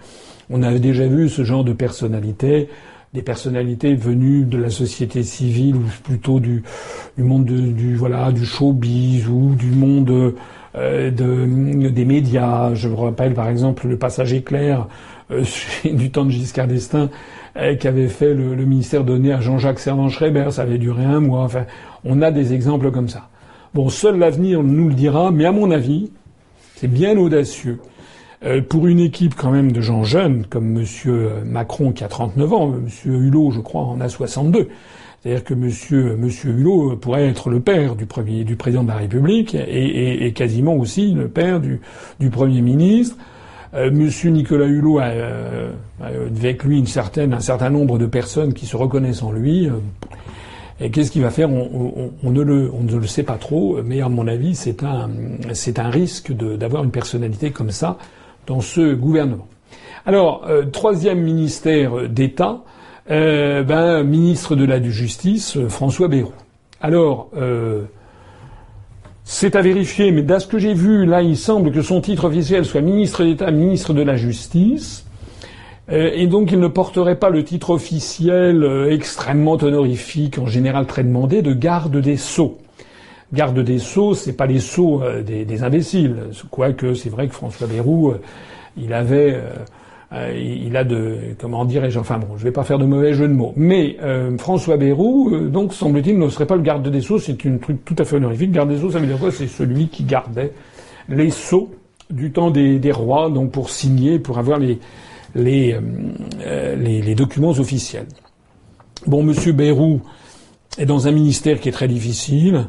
On avait déjà vu ce genre de personnalités, des personnalités venues de la société civile ou plutôt du, monde du voilà du showbiz ou du monde euh, des médias. Je me rappelle par exemple le passage éclair euh, [laughs] du temps de Giscard d'Estaing euh, qui avait fait le, ministère donné à Jean-Jacques Servan-Schreiber. Ça avait duré un mois. Enfin, on a des exemples comme ça. Bon, seul l'avenir nous le dira, mais à mon avis, c'est bien audacieux euh, pour une équipe quand même de gens jeunes, comme Monsieur Macron qui a 39 ans, Monsieur Hulot, je crois, en a 62. C'est-à-dire que Monsieur, Monsieur Hulot pourrait être le père du premier, du président de la République et, et, quasiment aussi le père du, du premier ministre. Euh, Monsieur Nicolas Hulot a euh, avec lui une certaine, un certain nombre de personnes qui se reconnaissent en lui. Et qu'est-ce qu'il va faire? On, on, ne le, on ne le sait pas trop, mais à mon avis, c'est un, c'est un risque d'avoir une personnalité comme ça dans ce gouvernement. Alors, euh, troisième ministère d'État, euh, ben, ministre de la Justice, euh, François Bayrou. Alors, c'est à vérifier, mais d'à ce que j'ai vu, là, il semble que son titre officiel soit ministre d'État, ministre de la Justice. Et donc, il ne porterait pas le titre officiel extrêmement honorifique, en général très demandé, de garde des Sceaux garde des sceaux, c'est pas les sceaux euh, des, imbéciles. Quoique c'est vrai que François Bayrou, euh, il avait, euh, il a de, comment dirais-je, enfin bon, je vais pas faire de mauvais jeu de mots. Mais François Bayrou, donc semble-t-il, ne serait pas le garde des sceaux. C'est une truc tout à fait honorifique. Garde des sceaux, ça veut dire quoi? C'est celui qui gardait les sceaux du temps des, rois, donc pour signer, pour avoir les documents officiels. Bon, Monsieur Bayrou est dans un ministère qui est très difficile.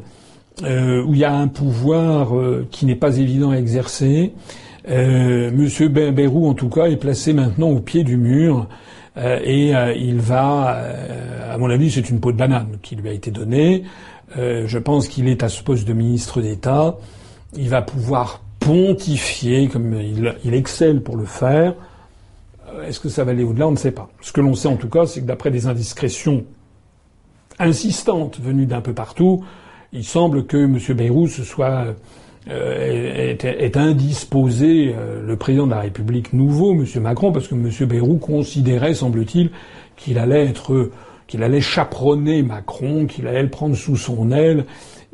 Euh, où il y a un pouvoir euh, qui n'est pas évident à exercer. Euh, Monsieur Bayrou, en tout cas, est placé maintenant au pied du mur et il va, à mon avis, c'est une peau de banane qui lui a été donnée. je pense qu'il est à ce poste de ministre d'État. Il va pouvoir pontifier comme il, il excelle pour le faire. Est-ce que ça va aller au-delà? On ne sait pas. Ce que l'on sait en tout cas, c'est que d'après des indiscrétions insistantes venues d'un peu partout, il semble que M. Bayrou se soit est, est, indisposé le président de la République nouveau, M. Macron, parce que M. Bayrou considérait, semble-t-il, qu'il allait être qu'il allait chaperonner Macron, qu'il allait le prendre sous son aile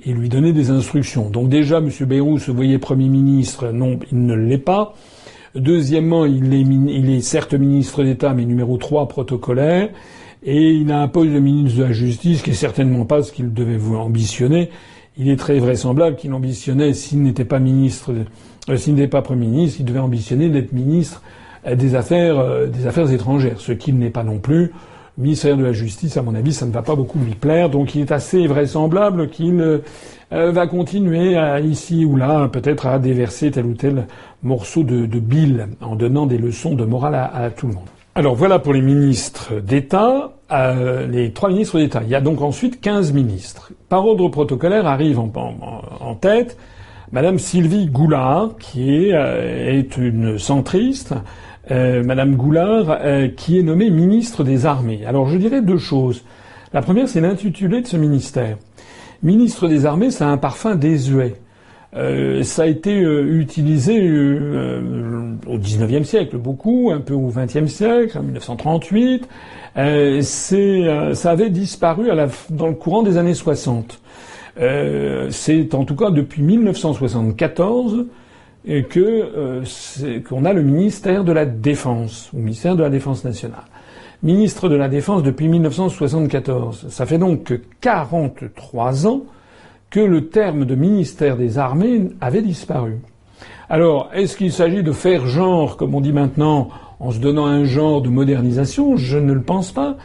et lui donner des instructions. Donc déjà, M. Bayrou se voyait Premier ministre, non, il ne l'est pas. Deuxièmement, il est, il est certes ministre d'État, mais numéro 3 protocolaire. Et il a un poste de ministre de la Justice qui est certainement pas ce qu'il devait vous ambitionner. Il est très vraisemblable qu'il ambitionnait, s'il n'était pas ministre, euh, s'il n'était pas Premier ministre, il devait ambitionner d'être ministre euh, des Affaires, euh, des Affaires étrangères, ce qu'il n'est pas non plus. Ministère de la Justice, à mon avis, ça ne va pas beaucoup lui plaire, donc il est assez vraisemblable qu'il va continuer à, ici ou là, peut-être à déverser tel ou tel morceau de, de bile en donnant des leçons de morale à, tout le monde. Alors voilà pour les ministres d'État, euh, les trois ministres d'État. Il y a donc ensuite 15 ministres. Par ordre protocolaire arrive en, tête Madame Sylvie Goulard, qui est, euh, une centriste, euh, Madame Goulard, euh, qui est nommée ministre des Armées. Alors je dirais deux choses. La première, c'est l'intitulé de ce ministère. Ministre des Armées, ça a un parfum désuet. Euh, ça a été utilisé au XIXe siècle beaucoup, un peu au XXe siècle, en 1938. ça avait disparu à la, dans le courant des années 60. c'est en tout cas depuis 1974 que euh, qu'on a le ministère de la Défense, ou ministère de la Défense nationale. Ministre de la Défense depuis 1974. Ça fait donc 43 ans que le terme de ministère des Armées avait disparu. Alors, est-ce qu'il s'agit de faire genre, comme on dit maintenant, en se donnant un genre de modernisation? Je ne le pense pas.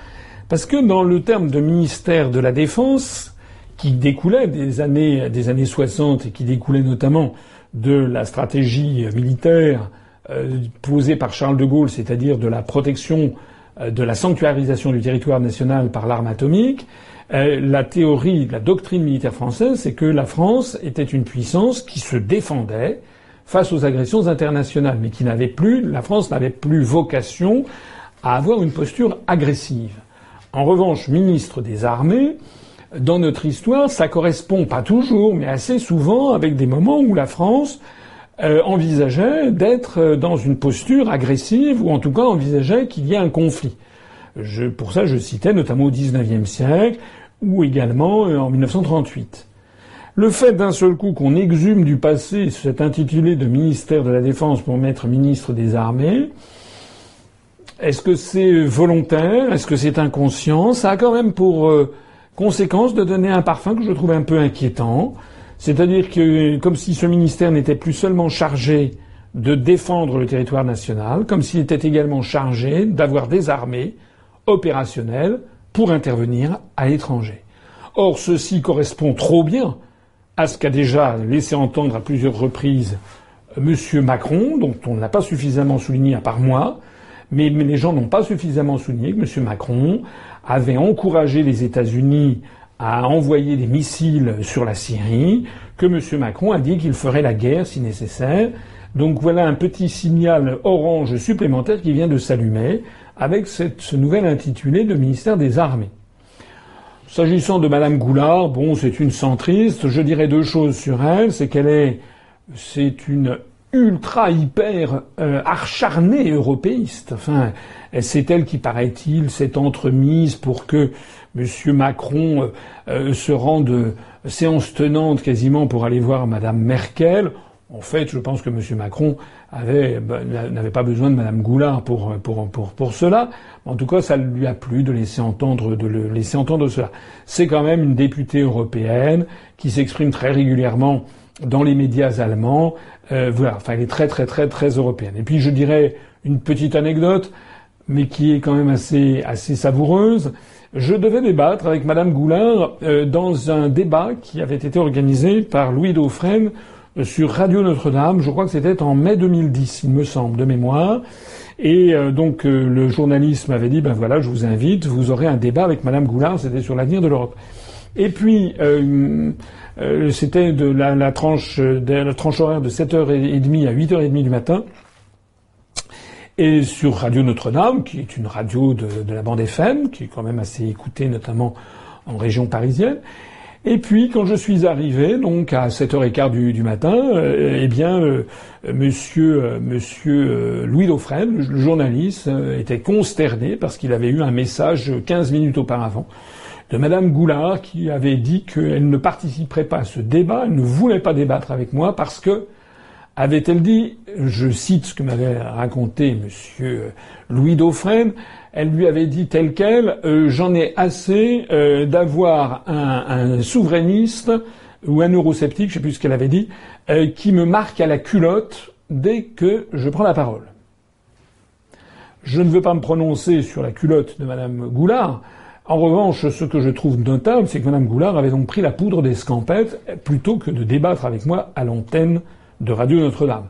Parce que dans le terme de ministère de la Défense, qui découlait des années, des années 60 et qui découlait notamment de la stratégie militaire euh, posée par Charles de Gaulle, c'est-à-dire de la protection, euh, de la sanctuarisation du territoire national par l'arme atomique, euh, la théorie, la doctrine militaire française, c'est que la France était une puissance qui se défendait face aux agressions internationales, mais qui n'avait plus, la France n'avait plus vocation à avoir une posture agressive. En revanche, ministre des Armées, dans notre histoire, ça correspond pas toujours, mais assez souvent avec des moments où la France euh, envisageait d'être euh, dans une posture agressive, ou en tout cas envisageait qu'il y ait un conflit. Pour ça, je citais notamment au XIXe siècle, ou également euh, en 1938. Le fait d'un seul coup qu'on exhume du passé cet intitulé de ministère de la Défense pour mettre ministre des Armées, est-ce que c'est volontaire? Est-ce que c'est inconscient? Ça a quand même pour Conséquence de donner un parfum que je trouve un peu inquiétant. C'est-à-dire que, comme si ce ministère n'était plus seulement chargé de défendre le territoire national, comme s'il était également chargé d'avoir des armées opérationnelles pour intervenir à l'étranger. Or, ceci correspond trop bien à ce qu'a déjà laissé entendre à plusieurs reprises M. Macron, dont on n'a pas suffisamment souligné à part moi, mais, les gens n'ont pas suffisamment souligné que M. Macron avait encouragé les États-Unis à envoyer des missiles sur la Syrie, que M. Macron a dit qu'il ferait la guerre si nécessaire. Donc voilà un petit signal orange supplémentaire qui vient de s'allumer avec cette, ce nouvel intitulé de ministère des Armées. S'agissant de Madame Goulard, bon, c'est une centriste. Je dirais deux choses sur elle. C'est qu'elle est, c'est une ultra hyper euh, acharnée européiste. Enfin, c'est elle qui, paraît-il, s'est entremise pour que M. Macron euh, euh, se rende séance tenante quasiment pour aller voir Mme Merkel. En fait, je pense que M. Macron bah, n'avait pas besoin de Mme Goulard pour, pour, pour, pour cela. En tout cas, ça lui a plu de laisser entendre, de le laisser entendre cela. C'est quand même une députée européenne qui s'exprime très régulièrement dans les médias allemands. Euh, voilà, enfin, elle est très très très très européenne. Et puis je dirais une petite anecdote, mais qui est quand même assez assez savoureuse. Je devais débattre avec Madame Goulard euh, dans un débat qui avait été organisé par Louis Dauphren sur Radio Notre-Dame. Je crois que c'était en mai 2010, il me semble, de mémoire. Et donc le journaliste m'avait dit ben voilà, je vous invite, vous aurez un débat avec Madame Goulard. C'était sur l'avenir de l'Europe. Et puis euh, c'était de la, tranche, de la tranche horaire de 7h30 à 8h30 du matin. Et sur Radio Notre-Dame, qui est une radio de, la bande FM, qui est quand même assez écoutée, notamment en région parisienne. Et puis, quand je suis arrivé, donc à 7h15 du, du matin, euh, eh bien, euh, monsieur, euh, monsieur Louis Dauphren, le journaliste, était consterné parce qu'il avait eu un message 15 minutes auparavant de Madame Goulard qui avait dit qu'elle ne participerait pas à ce débat, elle ne voulait pas débattre avec moi parce que, avait-elle dit, je cite ce que m'avait raconté monsieur Louis Dauphren, elle lui avait dit tel quel euh, J'en ai assez euh, d'avoir un, souverainiste ou un eurosceptique, je sais plus ce qu'elle avait dit, euh, qui me marque à la culotte dès que je prends la parole. Je ne veux pas me prononcer sur la culotte de Madame Goulard. En revanche, ce que je trouve notable, c'est que Madame Goulard avait donc pris la poudre des scampettes plutôt que de débattre avec moi à l'antenne de Radio Notre-Dame.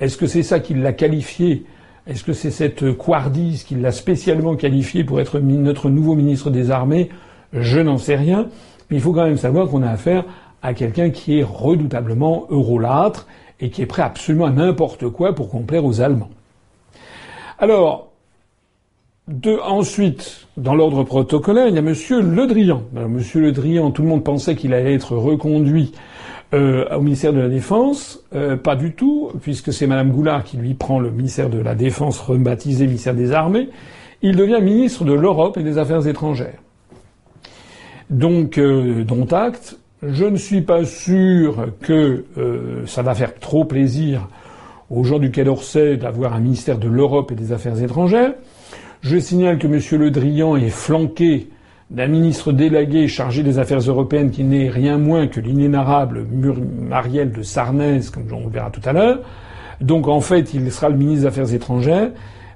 Est-ce que c'est ça qui l'a qualifié est-ce que c'est cette couardise qui l'a spécialement qualifié pour être notre nouveau ministre des Armées? Je n'en sais rien. Mais il faut quand même savoir qu'on a affaire à quelqu'un qui est redoutablement eurolâtre et qui est prêt absolument à n'importe quoi pour complaire aux Allemands. Alors, ensuite, dans l'ordre protocolaire, il y a Monsieur Le Drian. Alors, Le Drian, tout le monde pensait qu'il allait être reconduit euh, au ministère de la Défense, euh, pas du tout, puisque c'est Madame Goulard qui lui prend le ministère de la Défense rebaptisé ministère des Armées. Il devient ministre de l'Europe et des Affaires étrangères. Donc, euh, dont acte. Je ne suis pas sûr que ça va faire trop plaisir aux gens du Quai d'Orsay d'avoir un ministère de l'Europe et des Affaires étrangères. Je signale que M. Le Drian est flanqué d'un ministre délégué chargé des affaires européennes qui n'est rien moins que l'inénarrable Marielle de Sarnez, comme on le verra tout à l'heure. Donc en fait, il sera le ministre des Affaires étrangères.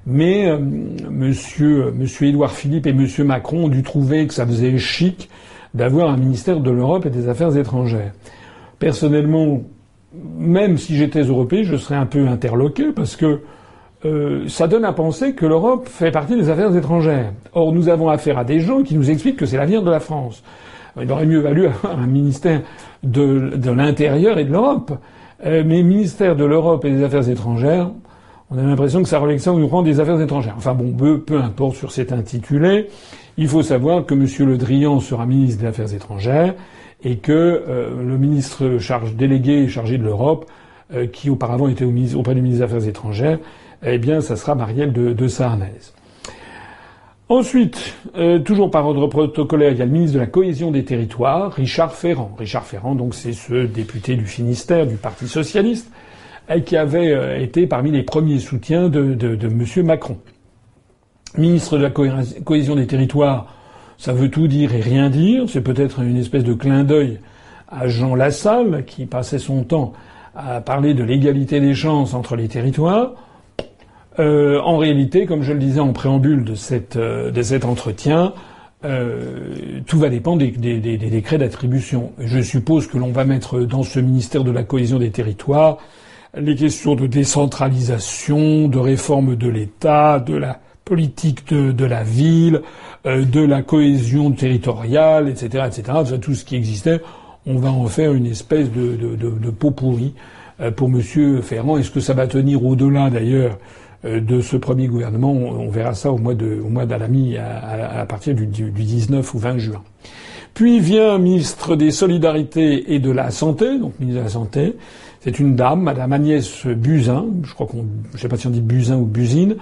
Mais euh, monsieur, monsieur Édouard Philippe et monsieur Macron ont dû trouver que ça faisait chic d'avoir un ministère de l'Europe et des Affaires étrangères. Personnellement, même si j'étais européen, je serais un peu interloqué parce que euh, ça donne à penser que l'Europe fait partie des affaires étrangères. Or, nous avons affaire à des gens qui nous expliquent que c'est l'avenir de la France. Il aurait mieux valu avoir un ministère de, l'intérieur et de l'Europe. Euh, mais ministère de l'Europe et des affaires étrangères, on a l'impression que ça ça nous rend des affaires étrangères. Enfin bon, peu, importe sur cet intitulé. Il faut savoir que M. Le Drian sera ministre des Affaires étrangères et que euh, le ministre délégué chargé de l'Europe, qui auparavant était auprès du ministre des Affaires étrangères, eh bien, ça sera Marielle de, de Sarnez. Ensuite, euh, toujours par ordre protocolaire, il y a le ministre de la cohésion des territoires, Richard Ferrand. Richard Ferrand, donc, c'est ce député du Finistère du Parti socialiste, qui avait euh, été parmi les premiers soutiens de, de, de M. Macron. Ministre de la cohésion des territoires, ça veut tout dire et rien dire. C'est peut-être une espèce de clin d'œil à Jean Lassalle, qui passait son temps à parler de l'égalité des chances entre les territoires. Euh, en réalité, comme je le disais en préambule de, cette, euh, de cet entretien, euh, tout va dépendre des, des, des, décrets d'attribution. Je suppose que l'on va mettre dans ce ministère de la cohésion des territoires les questions de décentralisation, de réforme de l'État, de la politique de, de la ville, euh, de la cohésion territoriale, etc., etc. tout ce qui existait, on va en faire une espèce de, de, de, de pot pourri euh, pour Monsieur Ferrand. Est-ce que ça va tenir au-delà d'ailleurs de ce premier gouvernement. On, verra ça au mois de, au mois d'Alami à, à, partir du, du, 19 ou 20 juin. Puis vient ministre des Solidarités et de la Santé, donc ministre de la Santé. C'est une dame, Madame Agnès Buzyn. Je crois qu'on, je sais pas si on dit Buzyn ou Buzine.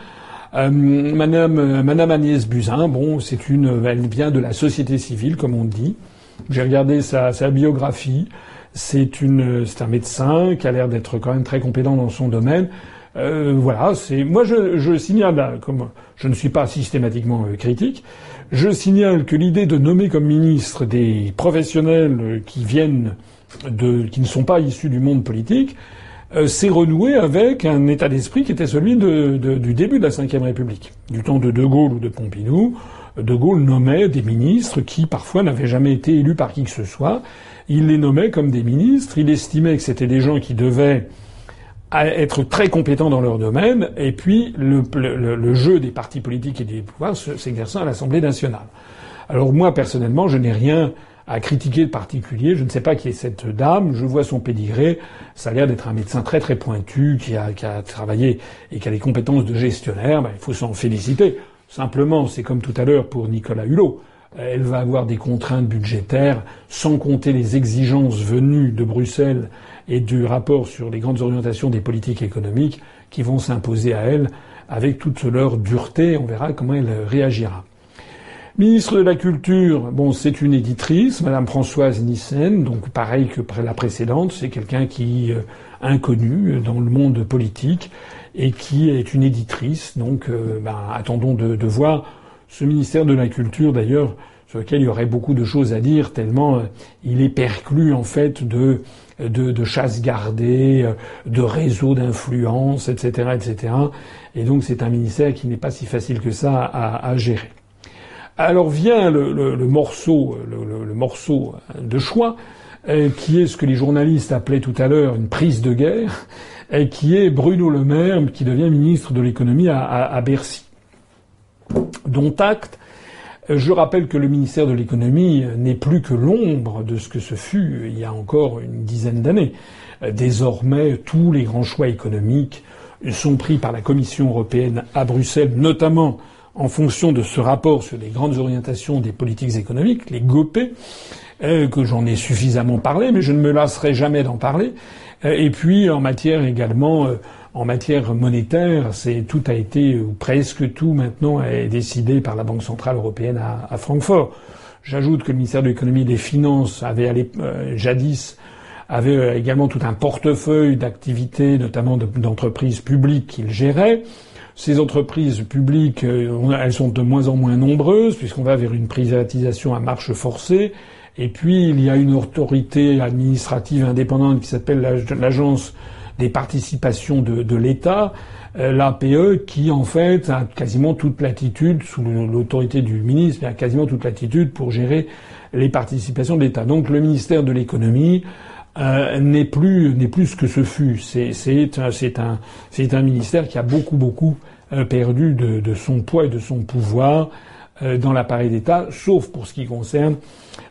Euh, Madame, Madame Agnès Buzyn, bon, c'est une, elle vient de la société civile, comme on dit. J'ai regardé sa, sa biographie. C'est une, c'est un médecin qui a l'air d'être quand même très compétent dans son domaine. Euh, voilà, c'est moi je, je, signale, comme je ne suis pas systématiquement euh, critique, je signale que l'idée de nommer comme ministre des professionnels euh, qui viennent de, qui ne sont pas issus du monde politique, s'est renoué avec un état d'esprit qui était celui de, du début de la Ve République, du temps de De Gaulle ou de Pompidou. De Gaulle nommait des ministres qui parfois n'avaient jamais été élus par qui que ce soit. Il les nommait comme des ministres. Il estimait que c'était des gens qui devaient à être très compétents dans leur domaine, et puis le, le, le jeu des partis politiques et des pouvoirs s'exerçant à l'Assemblée nationale. Alors moi, personnellement, je n'ai rien à critiquer de particulier. Je ne sais pas qui est cette dame. Je vois son pédigré. Ça a l'air d'être un médecin très très pointu qui a, qui a travaillé et qui a des compétences de gestionnaire. Ben, il faut s'en féliciter. Simplement, c'est comme tout à l'heure pour Nicolas Hulot. elle va avoir des contraintes budgétaires, sans compter les exigences venues de Bruxelles et du rapport sur les grandes orientations des politiques économiques qui vont s'imposer à elle avec toute leur dureté. On verra comment elle réagira. Ministre de la Culture, bon, c'est une éditrice, Madame Françoise Nissen, donc pareil que la précédente, c'est quelqu'un qui euh, inconnu dans le monde politique et qui est une éditrice. Donc, euh, ben, attendons de, de, voir ce ministère de la Culture, d'ailleurs, sur lequel il y aurait beaucoup de choses à dire, tellement euh, il est perclus en fait de de, chasse gardée, euh, de réseaux d'influence, etc., etc. Et donc c'est un ministère qui n'est pas si facile que ça à, gérer. Alors vient le, morceau, de choix, euh, qui est ce que les journalistes appelaient tout à l'heure une prise de guerre, et qui est Bruno Le Maire, qui devient ministre de l'économie à, à, à Bercy. Dont acte je rappelle que le ministère de l'économie n'est plus que l'ombre de ce que ce fut il y a encore une dizaine d'années. Désormais, tous les grands choix économiques sont pris par la Commission européenne à Bruxelles, notamment en fonction de ce rapport sur les grandes orientations des politiques économiques, les GOP, euh, que j'en ai suffisamment parlé, mais je ne me lasserai jamais d'en parler. Euh, et puis en matière également euh, en matière monétaire, c'est tout a été ou presque tout maintenant est décidé par la Banque centrale européenne à, à Francfort. J'ajoute que le ministère de l'économie et des finances avait euh, jadis avait euh, également tout un portefeuille d'activités, notamment d'entreprises publiques qu'il gérait. Ces entreprises publiques, euh, elles sont de moins en moins nombreuses puisqu'on va vers une privatisation à marche forcée. Et puis il y a une autorité administrative indépendante qui s'appelle l'agence des participations de, de l'État, euh, l'APE qui en fait a quasiment toute latitude, sous l'autorité du ministre, a quasiment toute latitude pour gérer les participations de l'État. Donc le ministère de l'économie euh, n'est plus n'est plus ce que ce fut. C'est c'est un c'est un ministère qui a beaucoup beaucoup euh, perdu de, de, son poids et de son pouvoir euh, dans l'appareil d'État, sauf pour ce qui concerne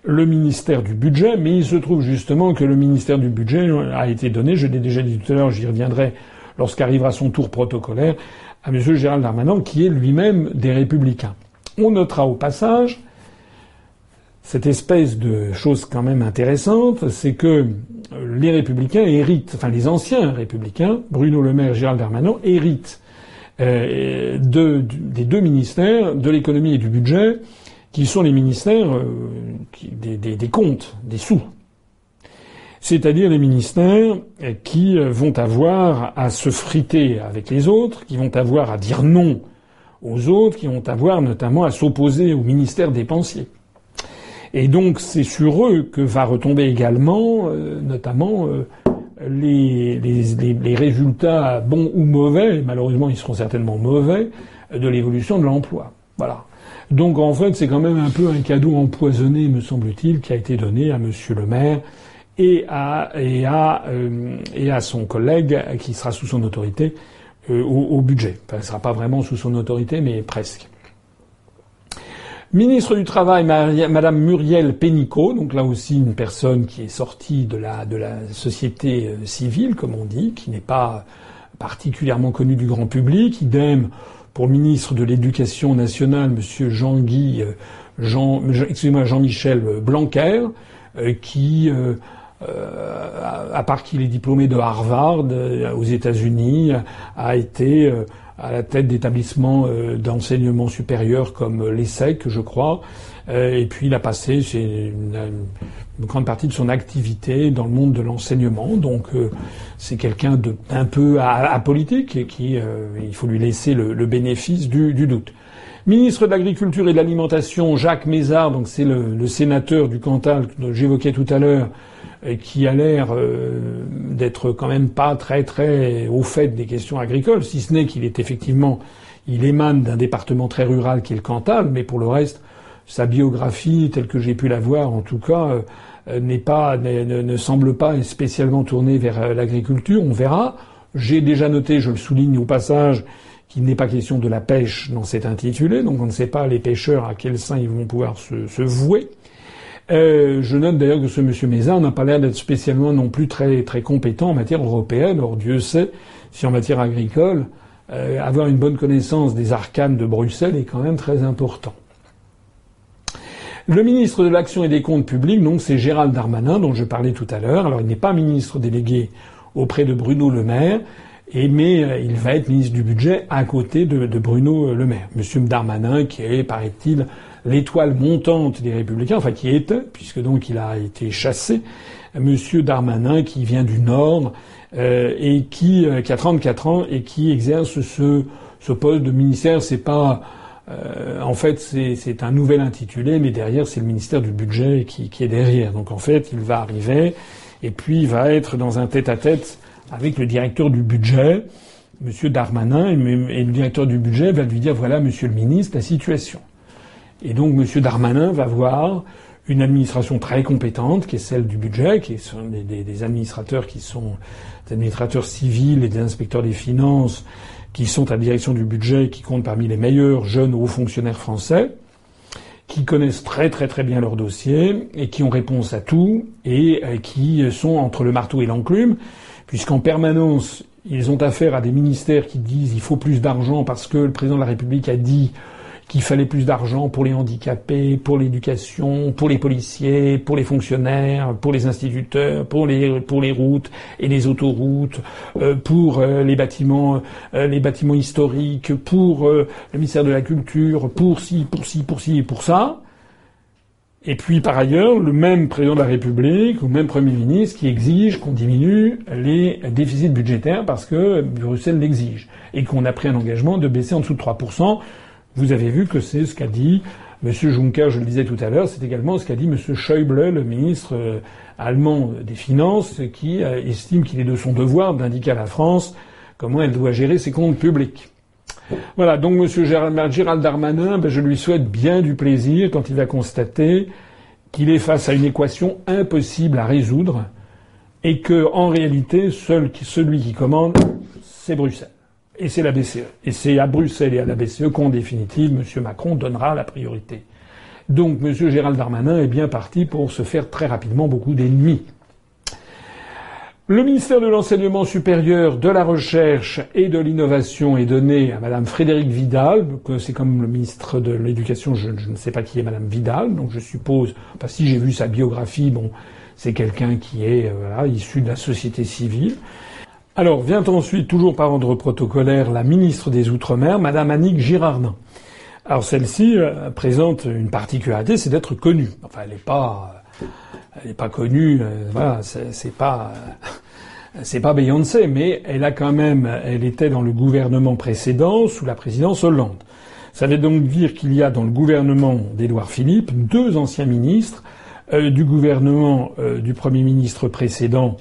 le ministère du budget, mais il se trouve justement que le ministère du budget a été donné, je l'ai déjà dit tout à l'heure, j'y reviendrai lorsqu'arrivera son tour protocolaire, à M. Gérald Darmanin, qui est lui-même des républicains. On notera au passage cette espèce de chose quand même intéressante, c'est que les républicains héritent, enfin les anciens républicains, Bruno Le Maire, Gérald Darmanin, héritent euh, de, des deux ministères, de l'économie et du budget, qui sont les ministères euh, des, comptes, des sous. C'est-à-dire les ministères qui euh, vont avoir à se friter avec les autres, qui vont avoir à dire non aux autres, qui vont avoir notamment à s'opposer au ministère dépensier. Et donc c'est sur eux que va retomber également, euh, notamment, les, résultats bons ou mauvais, malheureusement ils seront certainement mauvais, de l'évolution de l'emploi. Voilà. Donc en fait, c'est quand même un peu un cadeau empoisonné, me semble-t-il, qui a été donné à Monsieur le maire et à et à euh, et à son collègue qui sera sous son autorité euh, au, budget. Enfin, ne sera pas vraiment sous son autorité, mais presque. Ministre du Travail, Madame Muriel Pénicaud, donc là aussi une personne qui est sortie de la de la société euh, civile, comme on dit, qui n'est pas particulièrement connue du grand public. Idem pour ministre de l'Éducation nationale, Monsieur Jean-Guy, euh, Jean-Michel Blanquer, euh, qui, euh, à part qu'il est diplômé de Harvard aux États-Unis, a été à la tête d'établissements d'enseignement supérieur comme l'ESSEC, je crois, et puis il a passé une, une, grande partie de son activité dans le monde de l'enseignement. Donc c'est quelqu'un de un peu apolitique et qui euh, il faut lui laisser le, le bénéfice du, du, doute. Ministre de l'Agriculture et de l'Alimentation, Jacques Mézard, donc c'est le, le, sénateur du Cantal que j'évoquais tout à l'heure, qui a l'air euh, d'être quand même pas très très au fait des questions agricoles, si ce n'est qu'il est effectivement, il émane d'un département très rural qui est le Cantal, mais pour le reste, sa biographie, telle que j'ai pu la voir, en tout cas, euh, euh, n'est pas, ne, ne, semble pas spécialement tourné vers euh, l'agriculture. On verra. J'ai déjà noté, je le souligne au passage, qu'il n'est pas question de la pêche dans cet intitulé, donc on ne sait pas les pêcheurs à quel sein ils vont pouvoir se, se vouer. Euh, je note d'ailleurs que ce monsieur Mézard n'a pas l'air d'être spécialement non plus très compétent en matière européenne. Or Dieu sait si en matière agricole, euh, avoir une bonne connaissance des arcanes de Bruxelles est quand même très important. Le ministre de l'Action et des Comptes publics, donc, c'est Gérald Darmanin, dont je parlais tout à l'heure. Alors, il n'est pas ministre délégué auprès de Bruno Le Maire, mais euh, il va être ministre du Budget à côté de, de Bruno Le Maire. Monsieur Darmanin, qui est, paraît-il, l'étoile montante des Républicains, enfin qui était, puisque donc il a été chassé. Monsieur Darmanin, qui vient du Nord euh, et qui, euh, qui a 34 ans et qui exerce ce, poste de ministère. C'est pas euh, en fait, c'est un nouvel intitulé, mais derrière, c'est le ministère du Budget qui, est derrière. Donc en fait, il va arriver et puis il va être dans un tête-à-tête avec le directeur du budget, Monsieur Darmanin, et, le directeur du budget va lui dire voilà, Monsieur le ministre, la situation. Et donc Monsieur Darmanin va voir une administration très compétente, qui est celle du budget, qui sont des, des administrateurs qui sont des administrateurs civils et des inspecteurs des finances, qui sont à la direction du budget, qui comptent parmi les meilleurs jeunes hauts fonctionnaires français, qui connaissent très très très bien leur dossier et qui ont réponse à tout et euh, qui sont entre le marteau et l'enclume, puisqu'en permanence ils ont affaire à des ministères qui disent il faut plus d'argent parce que le président de la République a dit qu'il fallait plus d'argent pour les handicapés, pour l'éducation, pour les policiers, pour les fonctionnaires, pour les instituteurs, pour les routes et les autoroutes, euh, pour euh, les bâtiments euh, les bâtiments historiques, pour le ministère de la culture, pour ci, pour ci, pour ci et pour ça. Et puis par ailleurs, le même président de la République ou le même Premier ministre qui exige qu'on diminue les déficits budgétaires parce que Bruxelles l'exige et qu'on a pris un engagement de baisser en dessous de 3%. Vous avez vu que c'est ce qu'a dit M. Juncker, je le disais tout à l'heure, c'est également ce qu'a dit M. Schäuble, le ministre euh, allemand des Finances, qui euh, estime qu'il est de son devoir d'indiquer à la France comment elle doit gérer ses comptes publics. Voilà, donc M. Gérald Darmanin, ben, je lui souhaite bien du plaisir quand il va constater qu'il est face à une équation impossible à résoudre et que, en réalité, seul celui qui commande, c'est Bruxelles et c'est la BCE. Et c'est à Bruxelles et à la BCE qu'en définitive, M. Macron donnera la priorité. Donc M. Gérald Darmanin est bien parti pour se faire très rapidement beaucoup d'ennemis. Le ministère de l'Enseignement supérieur, de la Recherche et de l'Innovation est donné à Mme Frédérique Vidal, c'est comme le ministre de l'Éducation, je, ne sais pas qui est Mme Vidal, donc je suppose, si j'ai vu sa biographie, bon, c'est quelqu'un qui est euh, issu de la société civile. Alors vient ensuite, toujours par ordre protocolaire, la ministre des Outre-mer, Madame Annick Girardin? Alors celle-ci euh, présente une particularité, c'est d'être connue. Enfin, elle n'est pas, elle n'est pas connue. Euh, voilà, c'est pas, [laughs] c'est pas Beyoncé, mais elle a quand même, elle était dans le gouvernement précédent sous la présidence Hollande. Ça veut donc dire qu'il y a dans le gouvernement d'Édouard Philippe deux anciens ministres euh, du gouvernement du premier ministre précédent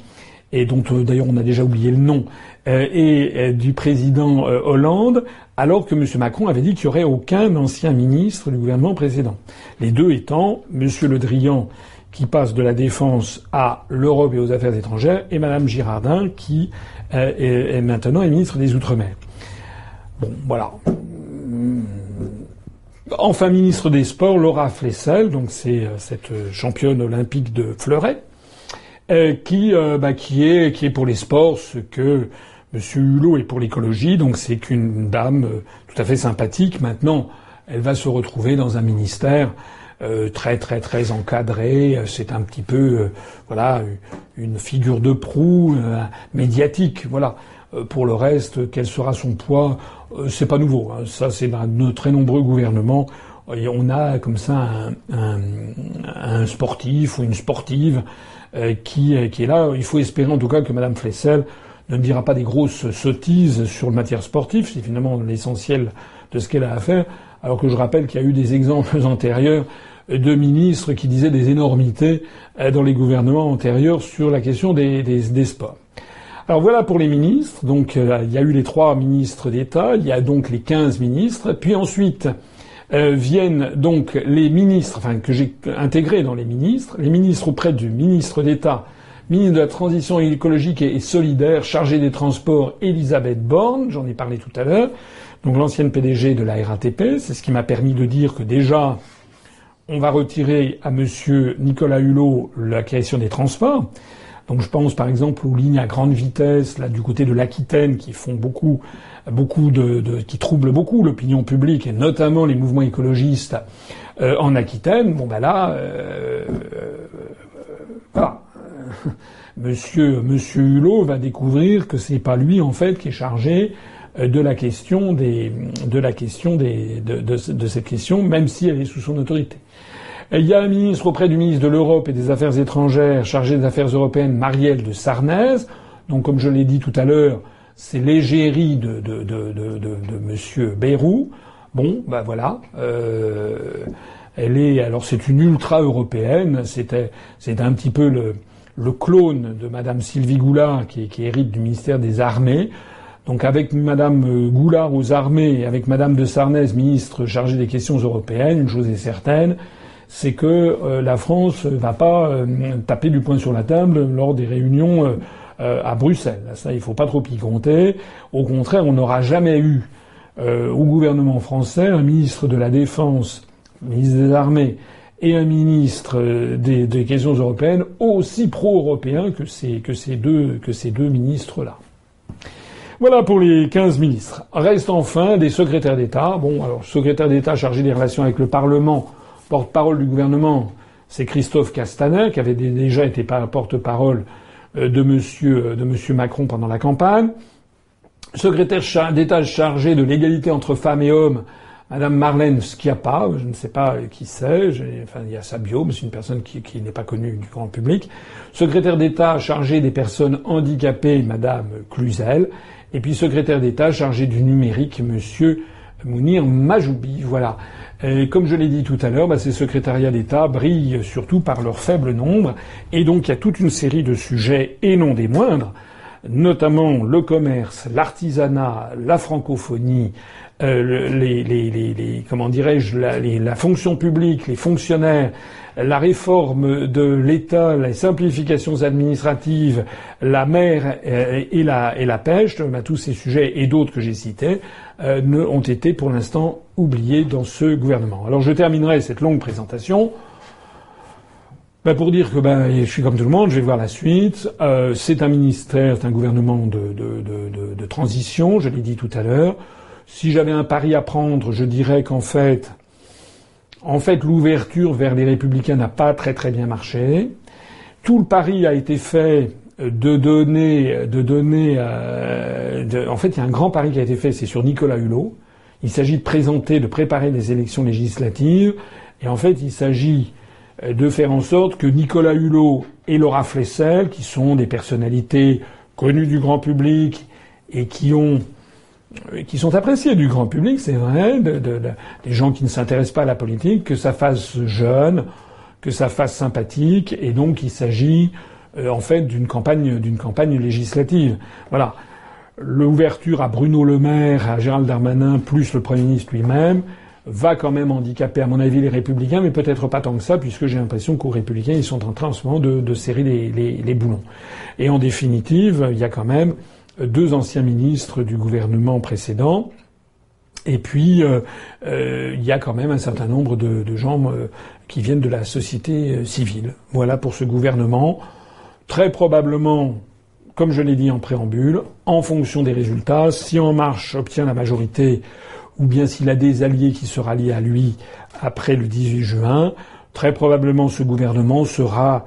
et dont euh, d'ailleurs on a déjà oublié le nom, euh, et euh, du président Hollande, alors que M. Macron avait dit qu'il n'y aurait aucun ancien ministre du gouvernement précédent. Les deux étant M. Le Drian, qui passe de la défense à l'Europe et aux affaires étrangères, et Mme Girardin, qui est maintenant est ministre des Outre-mer. Bon, voilà. Enfin, ministre des Sports, Laura Flessel, donc c'est cette championne olympique de fleuret, euh, qui, euh, bah, qui, est, qui est pour les sports ce que M. Hulot est pour l'écologie. Donc c'est qu'une dame euh, tout à fait sympathique. Maintenant, elle va se retrouver dans un ministère très très très encadré. C'est un petit peu voilà une figure de proue médiatique. Voilà. pour le reste, quel sera son poids C'est pas nouveau. Hein. Ça, c'est dans de très nombreux gouvernements. on a comme ça un, un, un sportif ou une sportive euh, qui, euh, qui est là. Il faut espérer en tout cas que Mme Flessel ne dira pas des grosses sottises sur le matière sportive, c'est finalement l'essentiel de ce qu'elle a à faire, alors que je rappelle qu'il y a eu des exemples [laughs] antérieurs de ministres qui disaient des énormités euh, dans les gouvernements antérieurs sur la question des, des, des sports. Alors voilà pour les ministres. Donc il y a eu les trois ministres d'État, il y a donc les quinze ministres, puis ensuite euh, viennent donc les ministres, enfin que j'ai intégrés dans les ministres, les ministres auprès du ministre d'État, ministre de la Transition écologique et solidaire, chargé des Transports, Elisabeth Borne, j'en ai parlé tout à l'heure, donc l'ancienne PDG de la RATP, c'est ce qui m'a permis de dire que déjà on va retirer à monsieur Nicolas Hulot la question des transports. Donc je pense par exemple aux lignes à grande vitesse, là du côté de l'Aquitaine, qui font beaucoup, beaucoup de, qui troublent beaucoup l'opinion publique et notamment les mouvements écologistes euh, en Aquitaine. Bon ben là, euh, voilà. [laughs] Monsieur, Monsieur Hulot va découvrir que c'est pas lui en fait qui est chargé de la question des, de la question des, de, de, de cette question, même si elle est sous son autorité. Il y a un ministre auprès du ministre de l'Europe et des Affaires étrangères chargé des Affaires européennes, Marielle de Sarnez. Donc, comme je l'ai dit tout à l'heure, c'est l'égérie de, de, de, de, de Monsieur Bayrou. Bon, ben voilà. Euh, elle est alors c'est une ultra européenne. C'était c'est un petit peu le, le clone de Madame Sylvie Goulard qui, qui hérite du ministère des Armées. Donc avec Madame Goulard aux armées et avec Madame de Sarnez, ministre chargée des questions européennes, une chose est certaine, c'est que euh, la France va pas euh, taper du poing sur la table lors des réunions euh, à Bruxelles. Ça, il faut pas trop y compter. Au contraire, on n'aura jamais eu au gouvernement français un ministre de la Défense, ministre des Armées et un ministre des, questions européennes aussi pro-européens que ces, que ces deux, ministres-là. Voilà pour les 15 ministres. Reste enfin des secrétaires d'État. Bon, alors, secrétaire d'État chargé des relations avec le Parlement, porte-parole du gouvernement, c'est Christophe Castaner, qui avait déjà été porte-parole euh, de monsieur, de monsieur Macron pendant la campagne. Secrétaire d'État chargé de l'égalité entre femmes et hommes, Madame Marlène Schiappa, je ne sais pas qui c'est, enfin, il y a sa bio, mais c'est une personne qui, qui n'est pas connue du grand public. Secrétaire d'État chargé des personnes handicapées, Madame Cluzel. Et puis secrétaire d'État chargé du numérique, Monsieur Mounir Majoubi. Voilà. Et comme je l'ai dit tout à l'heure, bah, ces secrétariats d'État brillent surtout par leur faible nombre, et donc il y a toute une série de sujets, et non des moindres, notamment le commerce, l'artisanat, la francophonie, euh, les, les, les, comment dirais-je, la, la, fonction publique, les fonctionnaires, la réforme de l'État, les simplifications administratives, la mer euh, et la, pêche, bah, tous ces sujets et d'autres que j'ai cités, euh, ne, ont été pour l'instant oubliés dans ce gouvernement. Alors je terminerai cette longue présentation bah, pour dire que bah, je suis comme tout le monde, je vais voir la suite. Euh, c'est un ministère, c'est un gouvernement de, de transition, je l'ai dit tout à l'heure. Si j'avais un pari à prendre, je dirais qu'en fait, en fait, l'ouverture vers les républicains n'a pas très très bien marché. Tout le pari a été fait de donner, de donner. Euh, en fait, il y a un grand pari qui a été fait, c'est sur Nicolas Hulot. Il s'agit de présenter, de préparer des élections législatives, et en fait, il s'agit de faire en sorte que Nicolas Hulot et Laura Flessel, qui sont des personnalités connues du grand public et qui ont qui sont appréciés du grand public, c'est vrai, de, de, des gens qui ne s'intéressent pas à la politique, que ça fasse jeune, que ça fasse sympathique, et donc il s'agit euh, en fait d'une campagne d'une campagne législative. Voilà. L'ouverture à Bruno Le Maire, à Gérald Darmanin, plus le Premier ministre lui-même, va quand même handicaper, à mon avis, les Républicains, mais peut-être pas tant que ça, puisque j'ai l'impression qu'aux Républicains, ils sont en train en ce moment de, de serrer les, les, les, boulons. Et en définitive, il y a quand même deux anciens ministres du gouvernement précédent. Et puis, euh, euh, il y a quand même un certain nombre de, gens euh, qui viennent de la société civile. Voilà pour ce gouvernement. Très probablement, comme je l'ai dit en préambule, en fonction des résultats, si En Marche obtient la majorité, ou bien s'il a des alliés qui se rallient à lui après le 18 juin, très probablement ce gouvernement sera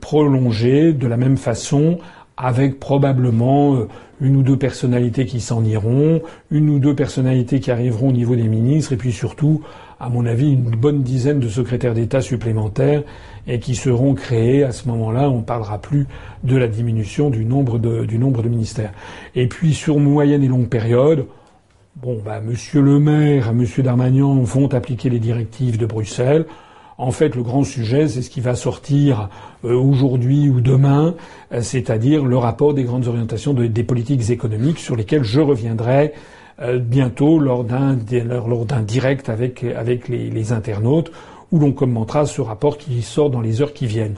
prolongé de la même façon avec probablement une ou deux personnalités qui s'en iront, une ou deux personnalités qui arriveront au niveau des ministres, et puis surtout, à mon avis, une bonne dizaine de secrétaires d'État supplémentaires et qui seront créés. À ce moment-là, on ne parlera plus de la diminution du nombre de, du nombre de ministères. Et puis, sur moyenne et longue période, bon, bah, Monsieur le Maire, Monsieur Darmagnan vont appliquer les directives de Bruxelles. En fait, le grand sujet, c'est ce qui va sortir euh, aujourd'hui ou demain, euh, c'est-à-dire le rapport des grandes orientations des politiques économiques sur lesquelles je reviendrai euh, bientôt lors d'un direct avec les internautes où l'on commentera ce rapport qui sort dans les heures qui viennent.